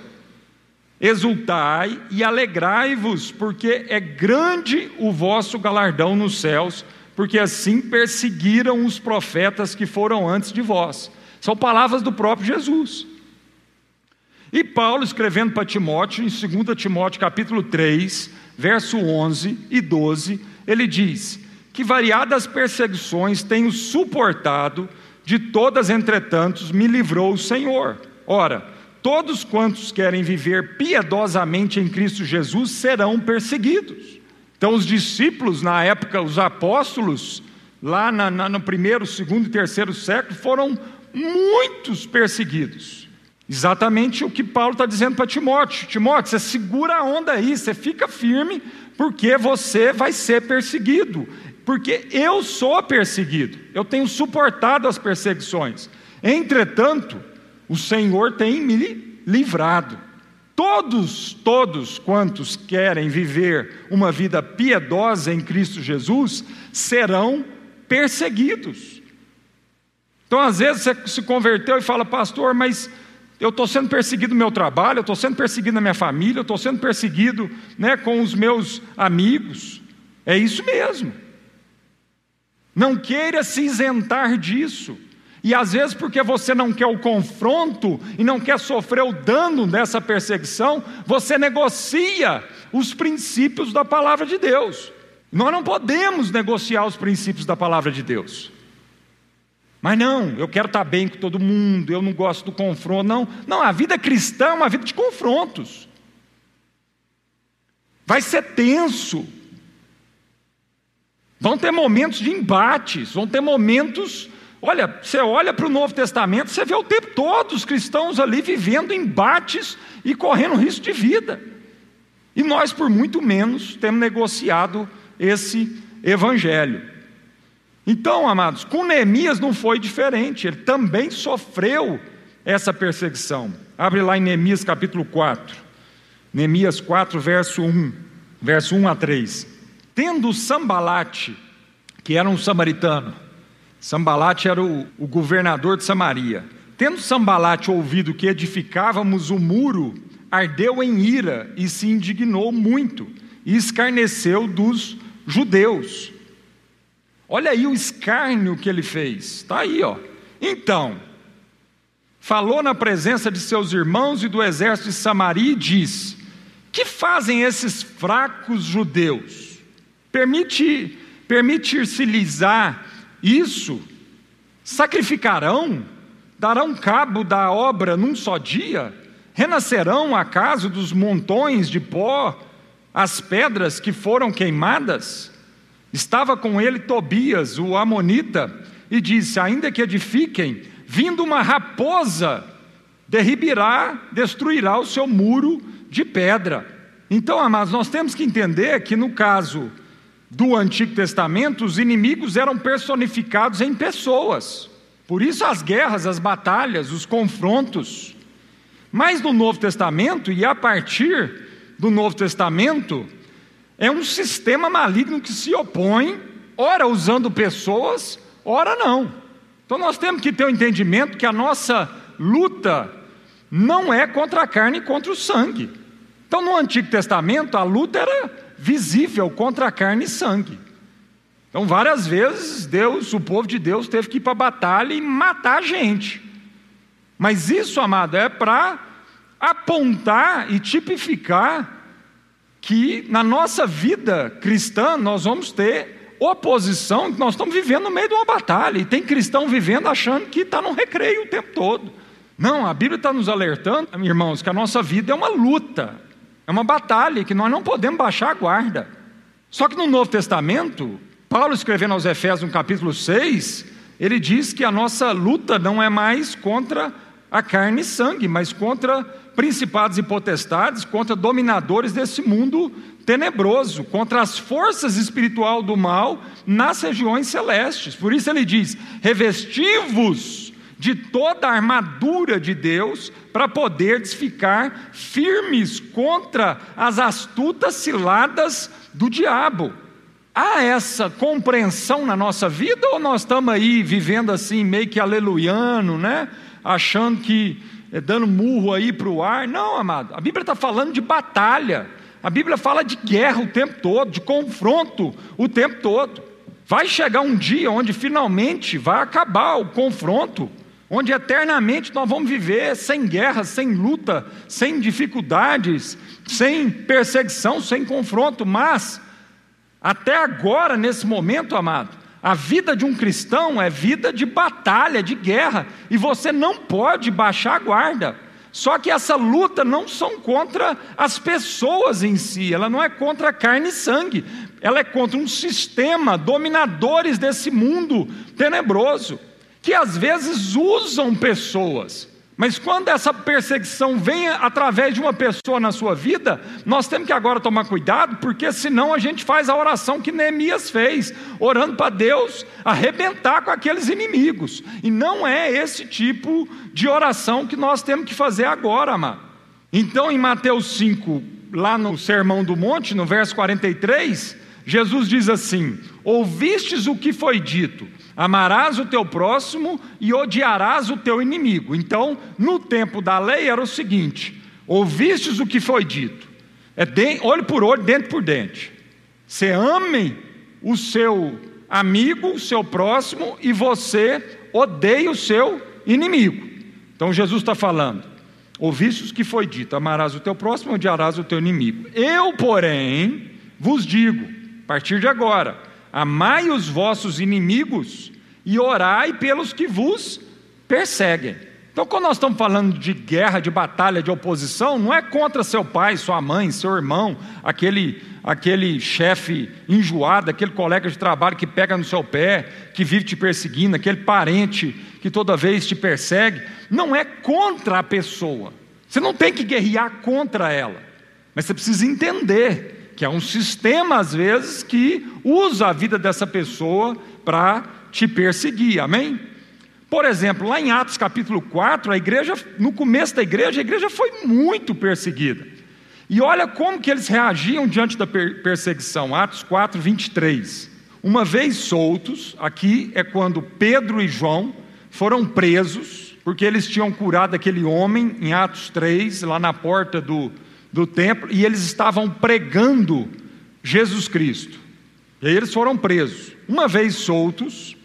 Exultai e alegrai-vos, porque é grande o vosso galardão nos céus porque assim perseguiram os profetas que foram antes de vós. São palavras do próprio Jesus. E Paulo, escrevendo para Timóteo, em 2 Timóteo capítulo 3, verso 11 e 12, ele diz: Que variadas perseguições tenho suportado, de todas, entretanto, me livrou o Senhor. Ora, todos quantos querem viver piedosamente em Cristo Jesus serão perseguidos. Então, os discípulos, na época, os apóstolos, lá na, na, no primeiro, segundo e terceiro século, foram muitos perseguidos. Exatamente o que Paulo está dizendo para Timóteo: Timóteo, você segura a onda aí, você fica firme, porque você vai ser perseguido. Porque eu sou perseguido, eu tenho suportado as perseguições. Entretanto, o Senhor tem me livrado. Todos, todos quantos querem viver uma vida piedosa em Cristo Jesus serão perseguidos. Então, às vezes, você se converteu e fala, pastor, mas eu estou sendo perseguido no meu trabalho, eu estou sendo perseguido na minha família, eu estou sendo perseguido né, com os meus amigos. É isso mesmo. Não queira se isentar disso. E às vezes, porque você não quer o confronto e não quer sofrer o dano dessa perseguição, você negocia os princípios da palavra de Deus. Nós não podemos negociar os princípios da palavra de Deus. Mas não, eu quero estar bem com todo mundo, eu não gosto do confronto. Não, não, a vida cristã é uma vida de confrontos. Vai ser tenso. Vão ter momentos de embates, vão ter momentos. Olha, você olha para o Novo Testamento, você vê o tempo todo os cristãos ali vivendo embates e correndo risco de vida. E nós, por muito menos, temos negociado esse evangelho. Então, amados, com Neemias não foi diferente, ele também sofreu essa perseguição. Abre lá em Neemias capítulo 4. Neemias 4, verso 1, verso 1 a 3. Tendo Sambalate, que era um samaritano, Sambalate era o, o governador de Samaria, tendo Sambalate ouvido que edificávamos o muro, ardeu em ira e se indignou muito, e escarneceu dos judeus. Olha aí o escárnio que ele fez, está aí, ó. Então, falou na presença de seus irmãos e do exército de Samaria e diz: Que fazem esses fracos judeus? Permite, permitir-se-lhes isso? Sacrificarão? Darão cabo da obra num só dia? Renascerão acaso dos montões de pó as pedras que foram queimadas? Estava com ele Tobias, o Amonita, e disse: Ainda que edifiquem, vindo uma raposa, derribará, destruirá o seu muro de pedra. Então, amados, nós temos que entender que no caso do Antigo Testamento, os inimigos eram personificados em pessoas. Por isso as guerras, as batalhas, os confrontos. Mas no Novo Testamento, e a partir do Novo Testamento, é um sistema maligno que se opõe, ora usando pessoas, ora não. Então nós temos que ter o um entendimento que a nossa luta não é contra a carne e contra o sangue. Então no Antigo Testamento a luta era visível contra a carne e sangue. Então várias vezes Deus, o povo de Deus teve que ir para a batalha e matar gente. Mas isso, amado, é para apontar e tipificar que na nossa vida cristã nós vamos ter oposição, nós estamos vivendo no meio de uma batalha, e tem cristão vivendo achando que está no recreio o tempo todo. Não, a Bíblia está nos alertando, irmãos, que a nossa vida é uma luta, é uma batalha, que nós não podemos baixar a guarda. Só que no Novo Testamento, Paulo escrevendo aos Efésios no capítulo 6, ele diz que a nossa luta não é mais contra a carne e sangue, mas contra principados e potestades, contra dominadores desse mundo tenebroso, contra as forças espiritual do mal nas regiões celestes. Por isso ele diz: revestivos de toda a armadura de Deus, para poderes ficar firmes contra as astutas ciladas do diabo. Há essa compreensão na nossa vida ou nós estamos aí vivendo assim, meio que aleluiano, né? achando que é dando murro aí para o ar. Não, amado, a Bíblia está falando de batalha. A Bíblia fala de guerra o tempo todo, de confronto o tempo todo. Vai chegar um dia onde finalmente vai acabar o confronto, onde eternamente nós vamos viver sem guerra, sem luta, sem dificuldades, sem perseguição, sem confronto. Mas, até agora, nesse momento, amado, a vida de um cristão é vida de batalha, de guerra, e você não pode baixar a guarda. Só que essa luta não são contra as pessoas em si, ela não é contra carne e sangue, ela é contra um sistema, dominadores desse mundo tenebroso, que às vezes usam pessoas mas quando essa perseguição vem através de uma pessoa na sua vida, nós temos que agora tomar cuidado, porque senão a gente faz a oração que Neemias fez, orando para Deus arrebentar com aqueles inimigos. E não é esse tipo de oração que nós temos que fazer agora, amado. Então, em Mateus 5, lá no Sermão do Monte, no verso 43, Jesus diz assim: Ouvistes o que foi dito Amarás o teu próximo e odiarás o teu inimigo. Então, no tempo da lei era o seguinte: ouvistes o que foi dito, é de, olho por olho, dente por dente. Você ame o seu amigo, o seu próximo, e você odeia o seu inimigo. Então Jesus está falando: ouvistes o que foi dito, amarás o teu próximo odiarás o teu inimigo. Eu, porém, vos digo, a partir de agora, Amai os vossos inimigos e orai pelos que vos perseguem. Então, quando nós estamos falando de guerra, de batalha, de oposição, não é contra seu pai, sua mãe, seu irmão, aquele, aquele chefe enjoado, aquele colega de trabalho que pega no seu pé, que vive te perseguindo, aquele parente que toda vez te persegue. Não é contra a pessoa. Você não tem que guerrear contra ela, mas você precisa entender que é um sistema, às vezes, que usa a vida dessa pessoa para te perseguir, amém? Por exemplo, lá em Atos capítulo 4, a igreja, no começo da igreja, a igreja foi muito perseguida. E olha como que eles reagiam diante da perseguição, Atos 4, 23. Uma vez soltos, aqui é quando Pedro e João foram presos, porque eles tinham curado aquele homem em Atos 3, lá na porta do, do templo, e eles estavam pregando Jesus Cristo. E aí eles foram presos. Uma vez soltos,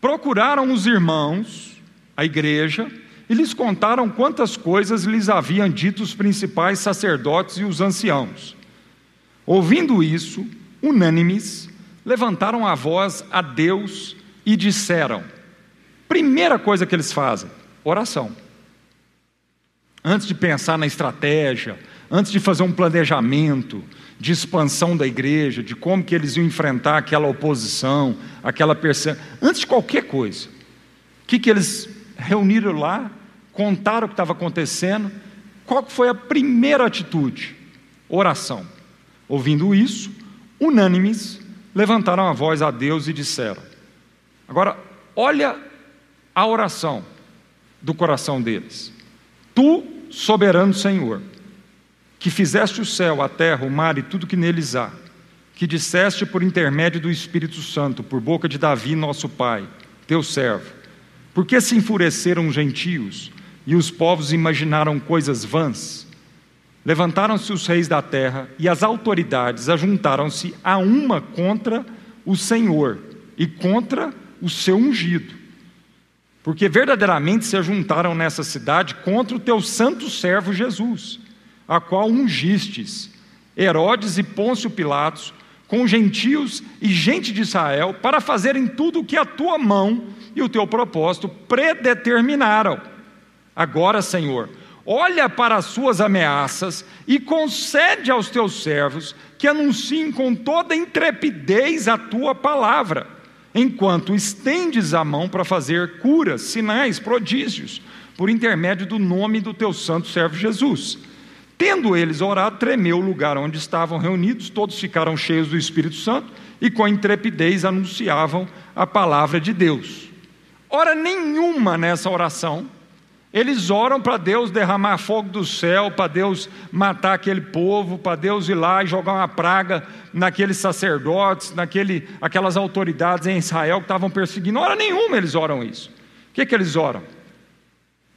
procuraram os irmãos, a igreja, e lhes contaram quantas coisas lhes haviam dito os principais sacerdotes e os anciãos. Ouvindo isso, unânimes, levantaram a voz a Deus e disseram: primeira coisa que eles fazem, oração. Antes de pensar na estratégia, antes de fazer um planejamento, de expansão da igreja, de como que eles iam enfrentar aquela oposição, aquela perseguição, antes de qualquer coisa. O que, que eles reuniram lá, contaram o que estava acontecendo, qual foi a primeira atitude? Oração. Ouvindo isso, unânimes, levantaram a voz a Deus e disseram: Agora, olha a oração do coração deles. Tu, soberano Senhor, que fizeste o céu, a terra, o mar e tudo que neles há, que disseste por intermédio do Espírito Santo, por boca de Davi, nosso pai, teu servo, por que se enfureceram os gentios e os povos imaginaram coisas vãs? Levantaram-se os reis da terra e as autoridades ajuntaram-se a uma contra o Senhor e contra o seu ungido. Porque verdadeiramente se ajuntaram nessa cidade contra o teu santo servo Jesus a qual ungistes, Herodes e Pôncio Pilatos, com gentios e gente de Israel, para fazerem tudo o que a tua mão e o teu propósito predeterminaram. Agora, Senhor, olha para as suas ameaças e concede aos teus servos que anunciem com toda intrepidez a tua palavra, enquanto estendes a mão para fazer curas, sinais, prodígios, por intermédio do nome do teu santo servo Jesus. Tendo eles orado, tremeu o lugar onde estavam reunidos, todos ficaram cheios do Espírito Santo e com intrepidez anunciavam a palavra de Deus. Ora nenhuma nessa oração, eles oram para Deus derramar fogo do céu, para Deus matar aquele povo, para Deus ir lá e jogar uma praga naqueles sacerdotes, naquele, aquelas autoridades em Israel que estavam perseguindo. Ora nenhuma eles oram isso. O que, que eles oram?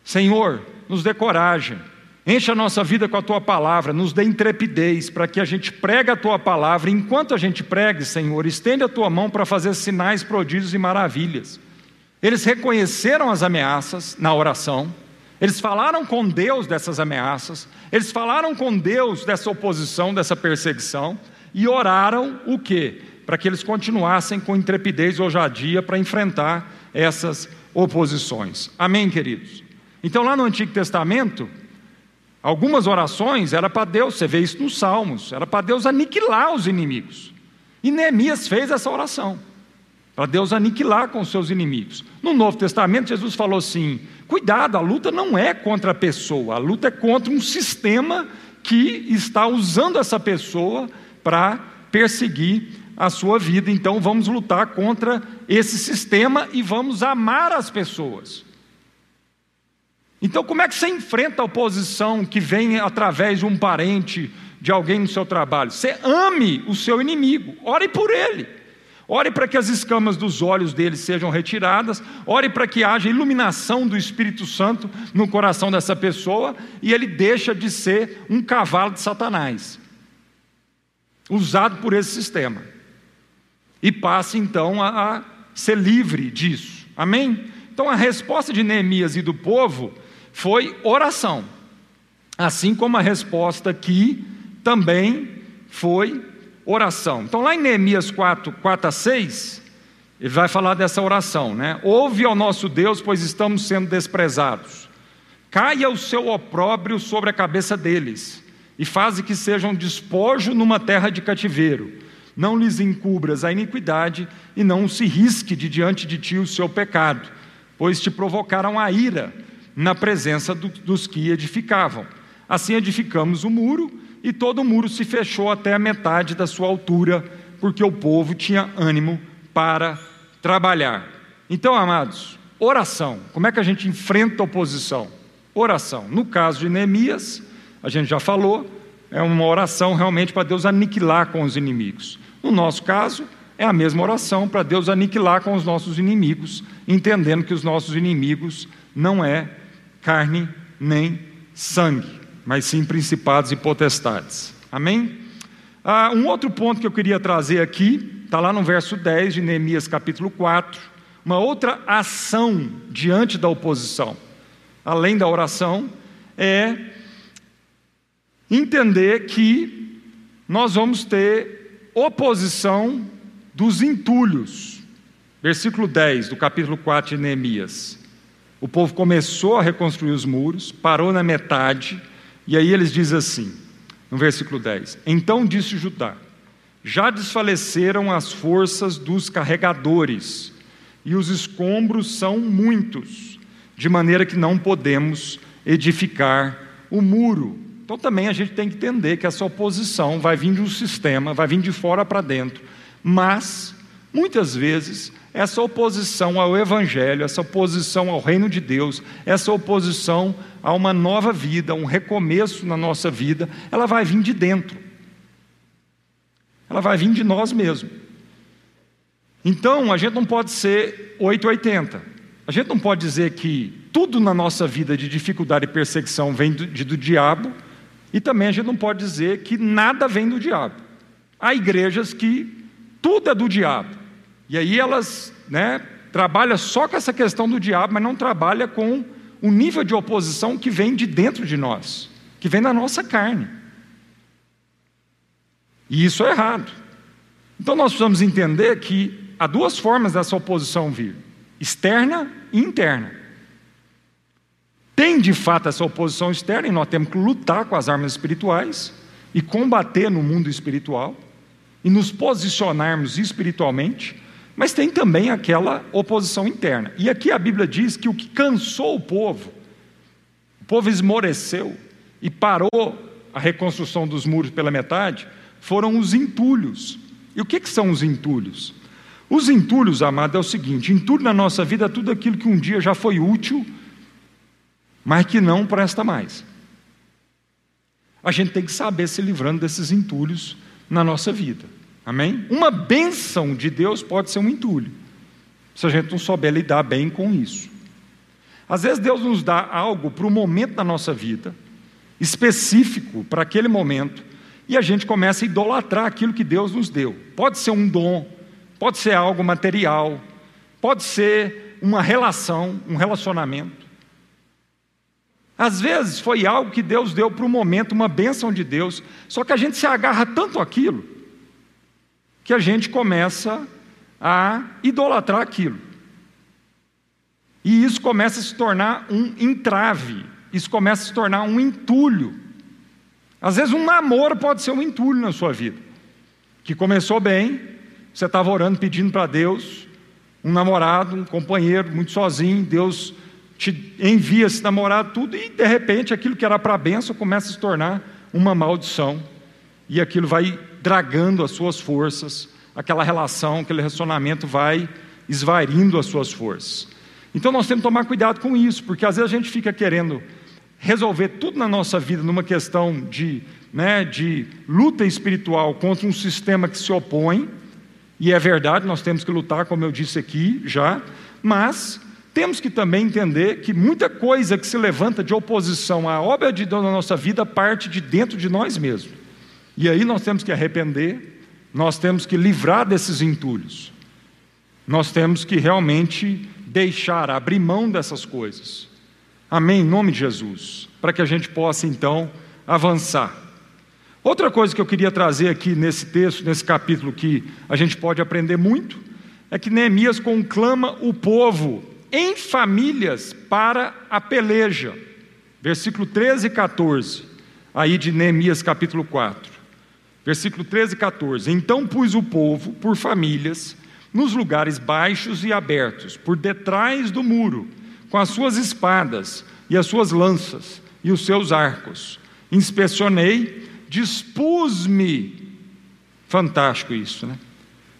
Senhor, nos dê coragem Enche a nossa vida com a tua palavra, nos dê intrepidez para que a gente pregue a tua palavra. Enquanto a gente pregue, Senhor, estende a tua mão para fazer sinais, prodígios e maravilhas. Eles reconheceram as ameaças na oração, eles falaram com Deus dessas ameaças, eles falaram com Deus dessa oposição, dessa perseguição, e oraram o quê? Para que eles continuassem com intrepidez e ousadia para enfrentar essas oposições. Amém, queridos? Então, lá no Antigo Testamento, Algumas orações era para Deus, você vê isso nos Salmos, era para Deus aniquilar os inimigos. E Neemias fez essa oração, para Deus aniquilar com os seus inimigos. No Novo Testamento, Jesus falou assim: cuidado, a luta não é contra a pessoa, a luta é contra um sistema que está usando essa pessoa para perseguir a sua vida. Então vamos lutar contra esse sistema e vamos amar as pessoas. Então, como é que você enfrenta a oposição que vem através de um parente, de alguém no seu trabalho? Você ame o seu inimigo, ore por ele. Ore para que as escamas dos olhos dele sejam retiradas, ore para que haja iluminação do Espírito Santo no coração dessa pessoa e ele deixa de ser um cavalo de Satanás, usado por esse sistema, e passe então a, a ser livre disso. Amém? Então a resposta de Neemias e do povo foi oração. Assim como a resposta aqui também foi oração. Então, lá em Neemias 4, 4 a 6, Ele vai falar dessa oração, né? Ouve ao nosso Deus, pois estamos sendo desprezados. Caia o seu opróbrio sobre a cabeça deles, e faze que sejam despojo numa terra de cativeiro. Não lhes encubras a iniquidade, e não se risque de diante de ti o seu pecado, pois te provocaram a ira na presença do, dos que edificavam. Assim edificamos o muro, e todo o muro se fechou até a metade da sua altura, porque o povo tinha ânimo para trabalhar. Então, amados, oração. Como é que a gente enfrenta a oposição? Oração. No caso de Neemias, a gente já falou, é uma oração realmente para Deus aniquilar com os inimigos. No nosso caso, é a mesma oração para Deus aniquilar com os nossos inimigos, entendendo que os nossos inimigos não é carne nem sangue, mas sim principados e potestades. Amém? Ah, um outro ponto que eu queria trazer aqui, está lá no verso 10 de Neemias capítulo 4, uma outra ação diante da oposição, além da oração, é entender que nós vamos ter oposição dos entulhos. Versículo 10 do capítulo 4 de Neemias. O povo começou a reconstruir os muros, parou na metade, e aí eles dizem assim, no versículo 10: Então disse Judá: Já desfaleceram as forças dos carregadores, e os escombros são muitos, de maneira que não podemos edificar o muro. Então também a gente tem que entender que essa oposição vai vir de um sistema, vai vir de fora para dentro, mas muitas vezes essa oposição ao Evangelho, essa oposição ao reino de Deus, essa oposição a uma nova vida, um recomeço na nossa vida, ela vai vir de dentro. Ela vai vir de nós mesmos. Então, a gente não pode ser 880. A gente não pode dizer que tudo na nossa vida de dificuldade e perseguição vem do, de, do diabo, e também a gente não pode dizer que nada vem do diabo. Há igrejas que tudo é do diabo. E aí elas né, trabalham só com essa questão do diabo, mas não trabalham com o nível de oposição que vem de dentro de nós, que vem da nossa carne. E isso é errado. Então nós precisamos entender que há duas formas dessa oposição vir: externa e interna. Tem de fato essa oposição externa e nós temos que lutar com as armas espirituais e combater no mundo espiritual e nos posicionarmos espiritualmente mas tem também aquela oposição interna. E aqui a Bíblia diz que o que cansou o povo, o povo esmoreceu e parou a reconstrução dos muros pela metade, foram os entulhos. E o que, que são os entulhos? Os entulhos, amado, é o seguinte: entulho na nossa vida é tudo aquilo que um dia já foi útil, mas que não presta mais. A gente tem que saber se livrando desses entulhos na nossa vida. Amém? Uma bênção de Deus pode ser um entulho, se a gente não souber lidar bem com isso. Às vezes Deus nos dá algo para o momento da nossa vida, específico para aquele momento, e a gente começa a idolatrar aquilo que Deus nos deu. Pode ser um dom, pode ser algo material, pode ser uma relação, um relacionamento. Às vezes foi algo que Deus deu para o momento, uma bênção de Deus, só que a gente se agarra tanto àquilo que a gente começa a idolatrar aquilo. E isso começa a se tornar um entrave, isso começa a se tornar um entulho. Às vezes, um namoro pode ser um entulho na sua vida, que começou bem, você estava orando, pedindo para Deus, um namorado, um companheiro, muito sozinho, Deus te envia esse namorado, tudo, e de repente aquilo que era para a bênção começa a se tornar uma maldição, e aquilo vai dragando as suas forças, aquela relação, aquele relacionamento vai esvairindo as suas forças. Então nós temos que tomar cuidado com isso, porque às vezes a gente fica querendo resolver tudo na nossa vida numa questão de, né, de luta espiritual contra um sistema que se opõe, e é verdade, nós temos que lutar, como eu disse aqui já, mas temos que também entender que muita coisa que se levanta de oposição à obra de Deus na nossa vida parte de dentro de nós mesmos. E aí nós temos que arrepender, nós temos que livrar desses entulhos, nós temos que realmente deixar, abrir mão dessas coisas. Amém? Em nome de Jesus, para que a gente possa então avançar. Outra coisa que eu queria trazer aqui nesse texto, nesse capítulo, que a gente pode aprender muito, é que Neemias conclama o povo em famílias para a peleja. Versículo 13 e 14, aí de Neemias capítulo 4. Versículo 13 e 14. Então pus o povo por famílias nos lugares baixos e abertos, por detrás do muro, com as suas espadas e as suas lanças e os seus arcos. Inspecionei, dispus-me, fantástico isso, né?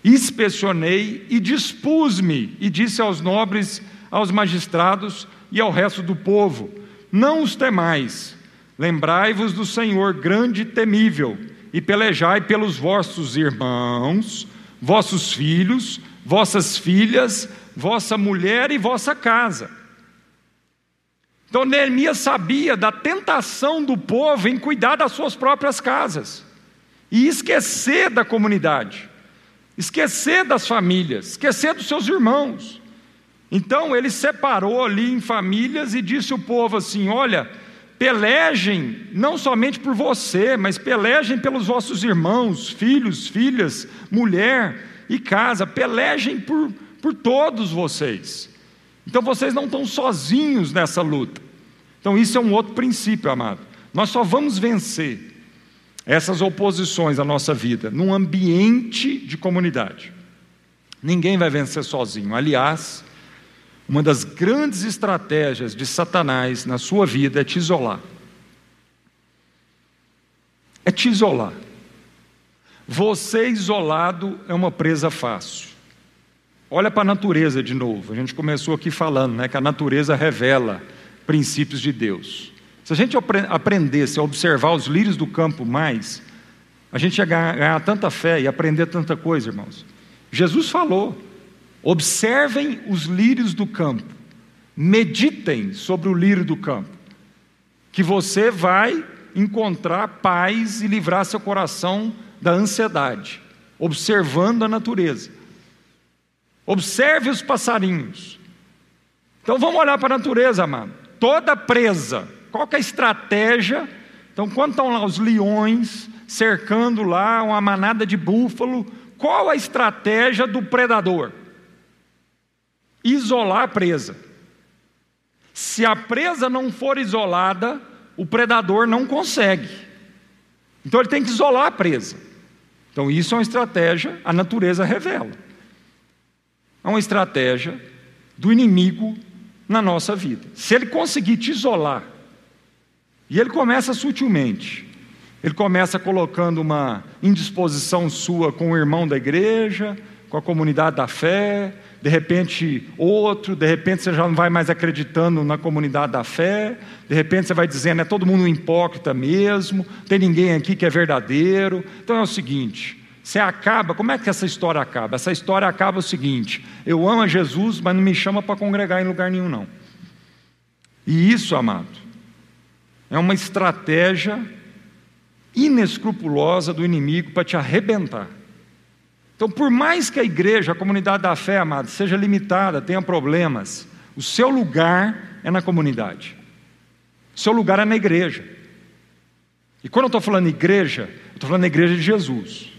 Inspecionei e dispus-me, e disse aos nobres, aos magistrados e ao resto do povo: Não os temais, lembrai-vos do Senhor grande e temível, e pelejai pelos vossos irmãos, vossos filhos, vossas filhas, vossa mulher e vossa casa. Então Neemias sabia da tentação do povo em cuidar das suas próprias casas e esquecer da comunidade, esquecer das famílias, esquecer dos seus irmãos. Então ele separou ali em famílias e disse ao povo assim: Olha, pelejem não somente por você, mas pelejem pelos vossos irmãos, filhos, filhas, mulher e casa, pelejem por, por todos vocês. Então vocês não estão sozinhos nessa luta. Então isso é um outro princípio, amado. Nós só vamos vencer essas oposições à nossa vida num ambiente de comunidade. Ninguém vai vencer sozinho. Aliás, uma das grandes estratégias de Satanás na sua vida é te isolar. É te isolar. Você isolado é uma presa fácil. Olha para a natureza de novo. A gente começou aqui falando né, que a natureza revela princípios de Deus. Se a gente aprendesse a observar os lírios do campo mais, a gente ia ganhar, ganhar tanta fé e aprender tanta coisa, irmãos. Jesus falou: Observem os lírios do campo, meditem sobre o lírio do campo, que você vai encontrar paz e livrar seu coração da ansiedade, observando a natureza. Observe os passarinhos. Então vamos olhar para a natureza, amado. Toda presa, qual é a estratégia? Então, quando estão lá os leões cercando lá uma manada de búfalo, qual a estratégia do predador? Isolar a presa. Se a presa não for isolada, o predador não consegue. Então ele tem que isolar a presa. Então isso é uma estratégia, a natureza revela. É uma estratégia do inimigo na nossa vida. Se ele conseguir te isolar, e ele começa sutilmente, ele começa colocando uma indisposição sua com o irmão da igreja, com a comunidade da fé, de repente outro, de repente você já não vai mais acreditando na comunidade da fé, de repente você vai dizendo, é todo mundo um hipócrita mesmo, tem ninguém aqui que é verdadeiro. Então é o seguinte: você acaba, como é que essa história acaba? Essa história acaba o seguinte: eu amo a Jesus, mas não me chama para congregar em lugar nenhum, não. E isso, amado, é uma estratégia inescrupulosa do inimigo para te arrebentar. Então, por mais que a igreja, a comunidade da fé, amado, seja limitada, tenha problemas, o seu lugar é na comunidade. O seu lugar é na igreja. E quando eu estou falando igreja, eu estou falando igreja de Jesus.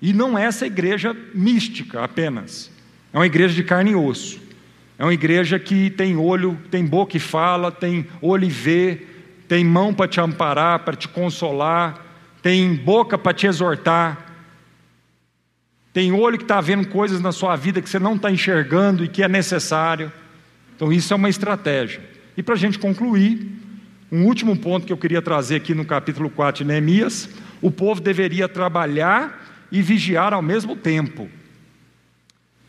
E não é essa igreja mística apenas. É uma igreja de carne e osso. É uma igreja que tem olho, tem boca e fala, tem olho e vê, tem mão para te amparar, para te consolar, tem boca para te exortar, tem olho que está vendo coisas na sua vida que você não está enxergando e que é necessário. Então, isso é uma estratégia. E para a gente concluir, um último ponto que eu queria trazer aqui no capítulo 4 de Neemias: o povo deveria trabalhar e vigiar ao mesmo tempo.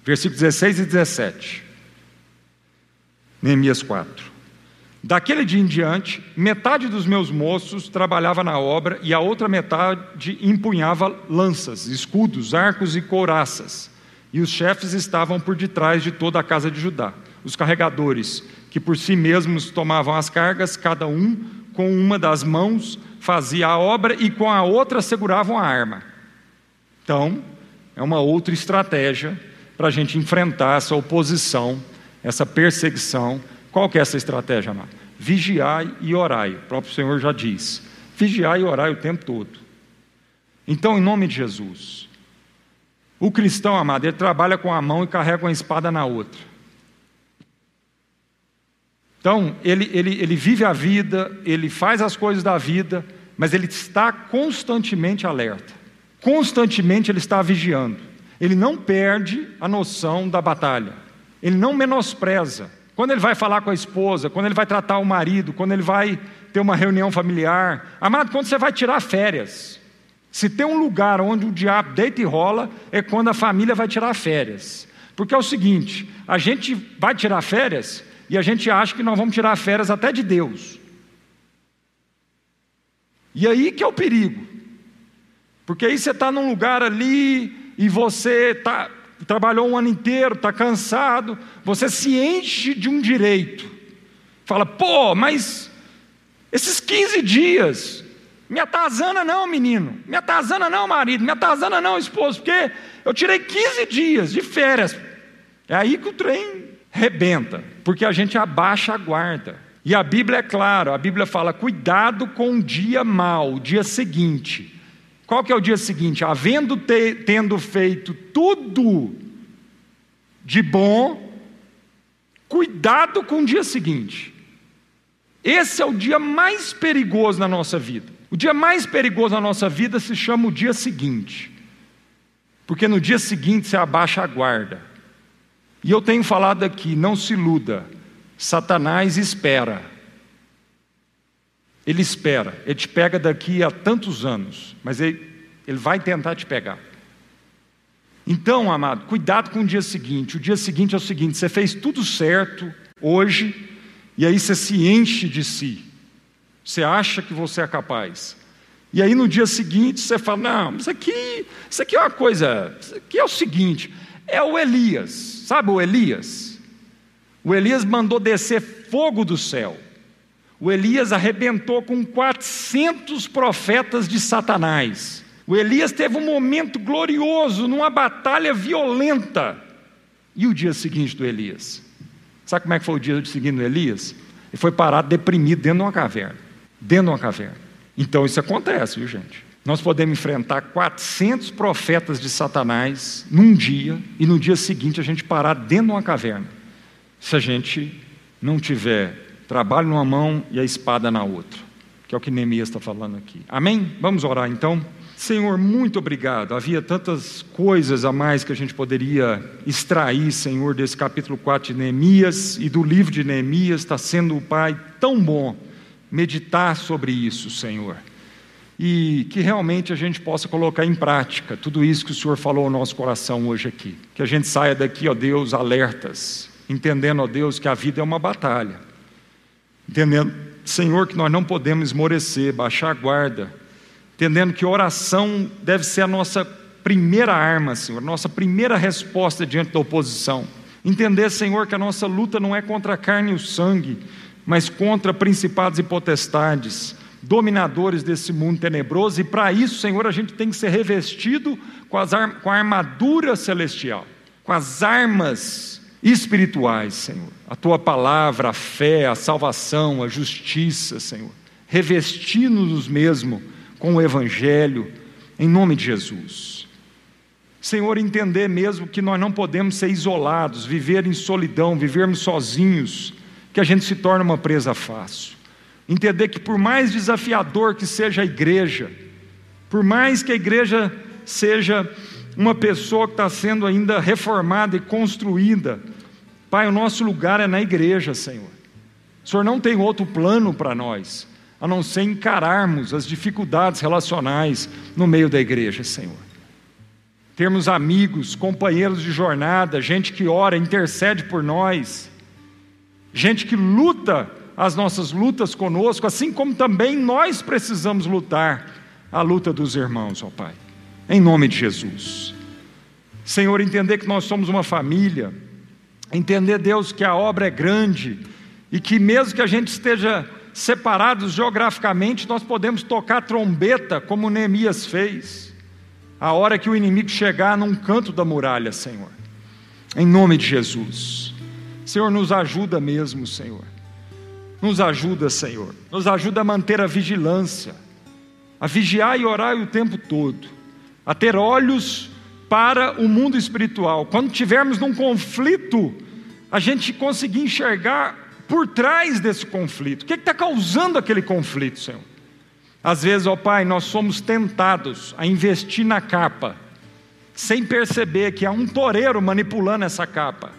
Versículos 16 e 17. Neemias 4. Daquele dia em diante, metade dos meus moços trabalhava na obra e a outra metade empunhava lanças, escudos, arcos e couraças. E os chefes estavam por detrás de toda a casa de Judá. Os carregadores, que por si mesmos tomavam as cargas, cada um com uma das mãos fazia a obra e com a outra seguravam a arma. Então, é uma outra estratégia para a gente enfrentar essa oposição, essa perseguição qual que é essa estratégia, amado? Vigiai e orai. O próprio Senhor já diz. Vigiai e orai o tempo todo. Então, em nome de Jesus, O cristão, amado, ele trabalha com a mão e carrega uma espada na outra. Então, ele, ele, ele vive a vida, ele faz as coisas da vida, mas ele está constantemente alerta. Constantemente ele está vigiando. Ele não perde a noção da batalha. Ele não menospreza. Quando ele vai falar com a esposa, quando ele vai tratar o marido, quando ele vai ter uma reunião familiar. Amado, quando você vai tirar férias, se tem um lugar onde o diabo deita e rola, é quando a família vai tirar férias. Porque é o seguinte: a gente vai tirar férias e a gente acha que nós vamos tirar férias até de Deus. E aí que é o perigo. Porque aí você está num lugar ali e você tá, trabalhou um ano inteiro, está cansado, você se enche de um direito. Fala, pô, mas esses 15 dias, me atazana não, menino, me atazana não, marido, me atazana não, esposo, porque eu tirei 15 dias de férias. É aí que o trem rebenta, porque a gente abaixa a guarda. E a Bíblia é clara, a Bíblia fala: cuidado com o dia mau, o dia seguinte. Qual que é o dia seguinte? Havendo te, tendo feito tudo de bom, cuidado com o dia seguinte. Esse é o dia mais perigoso na nossa vida. O dia mais perigoso na nossa vida se chama o dia seguinte. Porque no dia seguinte você abaixa a guarda. E eu tenho falado aqui, não se iluda. Satanás espera. Ele espera. Ele te pega daqui a tantos anos, mas ele, ele vai tentar te pegar. Então, amado, cuidado com o dia seguinte. O dia seguinte é o seguinte: você fez tudo certo hoje, e aí você se enche de si. Você acha que você é capaz. E aí no dia seguinte você fala: não, isso aqui, isso aqui é uma coisa, isso aqui é o seguinte, é o Elias, sabe o Elias? O Elias mandou descer fogo do céu. O Elias arrebentou com 400 profetas de Satanás. O Elias teve um momento glorioso numa batalha violenta. E o dia seguinte do Elias? Sabe como é que foi o dia seguinte do Elias? Ele foi parado deprimido dentro de uma caverna. Dentro de uma caverna. Então isso acontece, viu gente? Nós podemos enfrentar 400 profetas de Satanás num dia e no dia seguinte a gente parar dentro de uma caverna. Se a gente não tiver trabalho numa mão e a espada na outra. Que é o que Neemias está falando aqui. Amém? Vamos orar então. Senhor, muito obrigado. Havia tantas coisas a mais que a gente poderia extrair, Senhor, desse capítulo 4 de Neemias e do livro de Neemias. Está sendo, o Pai, tão bom meditar sobre isso, Senhor. E que realmente a gente possa colocar em prática tudo isso que o Senhor falou ao nosso coração hoje aqui. Que a gente saia daqui, ó Deus, alertas, entendendo, ó Deus, que a vida é uma batalha. Entendendo, Senhor, que nós não podemos esmorecer, baixar a guarda entendendo que oração deve ser a nossa primeira arma, Senhor, a nossa primeira resposta diante da oposição. Entender, Senhor, que a nossa luta não é contra a carne e o sangue, mas contra principados e potestades, dominadores desse mundo tenebroso, e para isso, Senhor, a gente tem que ser revestido com, com a armadura celestial, com as armas espirituais, Senhor. A tua palavra, a fé, a salvação, a justiça, Senhor. Revestindo-nos mesmo com o Evangelho, em nome de Jesus. Senhor, entender mesmo que nós não podemos ser isolados, viver em solidão, vivermos sozinhos, que a gente se torna uma presa fácil. Entender que por mais desafiador que seja a igreja, por mais que a igreja seja uma pessoa que está sendo ainda reformada e construída, Pai, o nosso lugar é na igreja, Senhor. O Senhor não tem outro plano para nós a não ser encararmos as dificuldades relacionais no meio da igreja, Senhor. Termos amigos, companheiros de jornada, gente que ora, intercede por nós, gente que luta as nossas lutas conosco, assim como também nós precisamos lutar a luta dos irmãos, ó Pai, em nome de Jesus. Senhor, entender que nós somos uma família, entender, Deus, que a obra é grande e que mesmo que a gente esteja separados geograficamente, nós podemos tocar trombeta, como Neemias fez, a hora que o inimigo chegar num canto da muralha, Senhor. Em nome de Jesus. Senhor, nos ajuda mesmo, Senhor. Nos ajuda, Senhor. Nos ajuda a manter a vigilância, a vigiar e orar o tempo todo, a ter olhos para o mundo espiritual. Quando tivermos num conflito, a gente conseguir enxergar por trás desse conflito. O que está causando aquele conflito, Senhor? Às vezes, ó Pai, nós somos tentados a investir na capa, sem perceber que há um toureiro manipulando essa capa.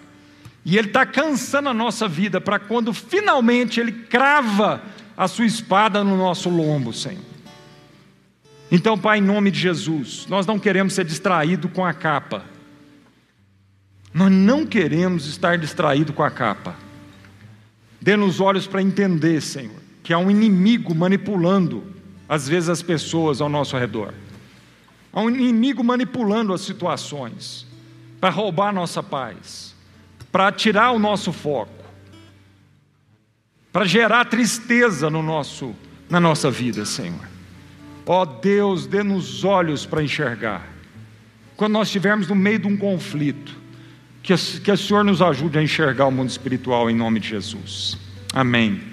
E ele está cansando a nossa vida para quando finalmente ele crava a sua espada no nosso lombo, Senhor. Então, Pai, em nome de Jesus, nós não queremos ser distraídos com a capa. Nós não queremos estar distraídos com a capa. Dê-nos olhos para entender, Senhor, que há um inimigo manipulando, às vezes, as pessoas ao nosso redor. Há um inimigo manipulando as situações para roubar nossa paz, para tirar o nosso foco, para gerar tristeza no nosso, na nossa vida, Senhor. Ó oh, Deus, dê-nos olhos para enxergar. Quando nós estivermos no meio de um conflito, que, que o Senhor nos ajude a enxergar o mundo espiritual em nome de Jesus. Amém.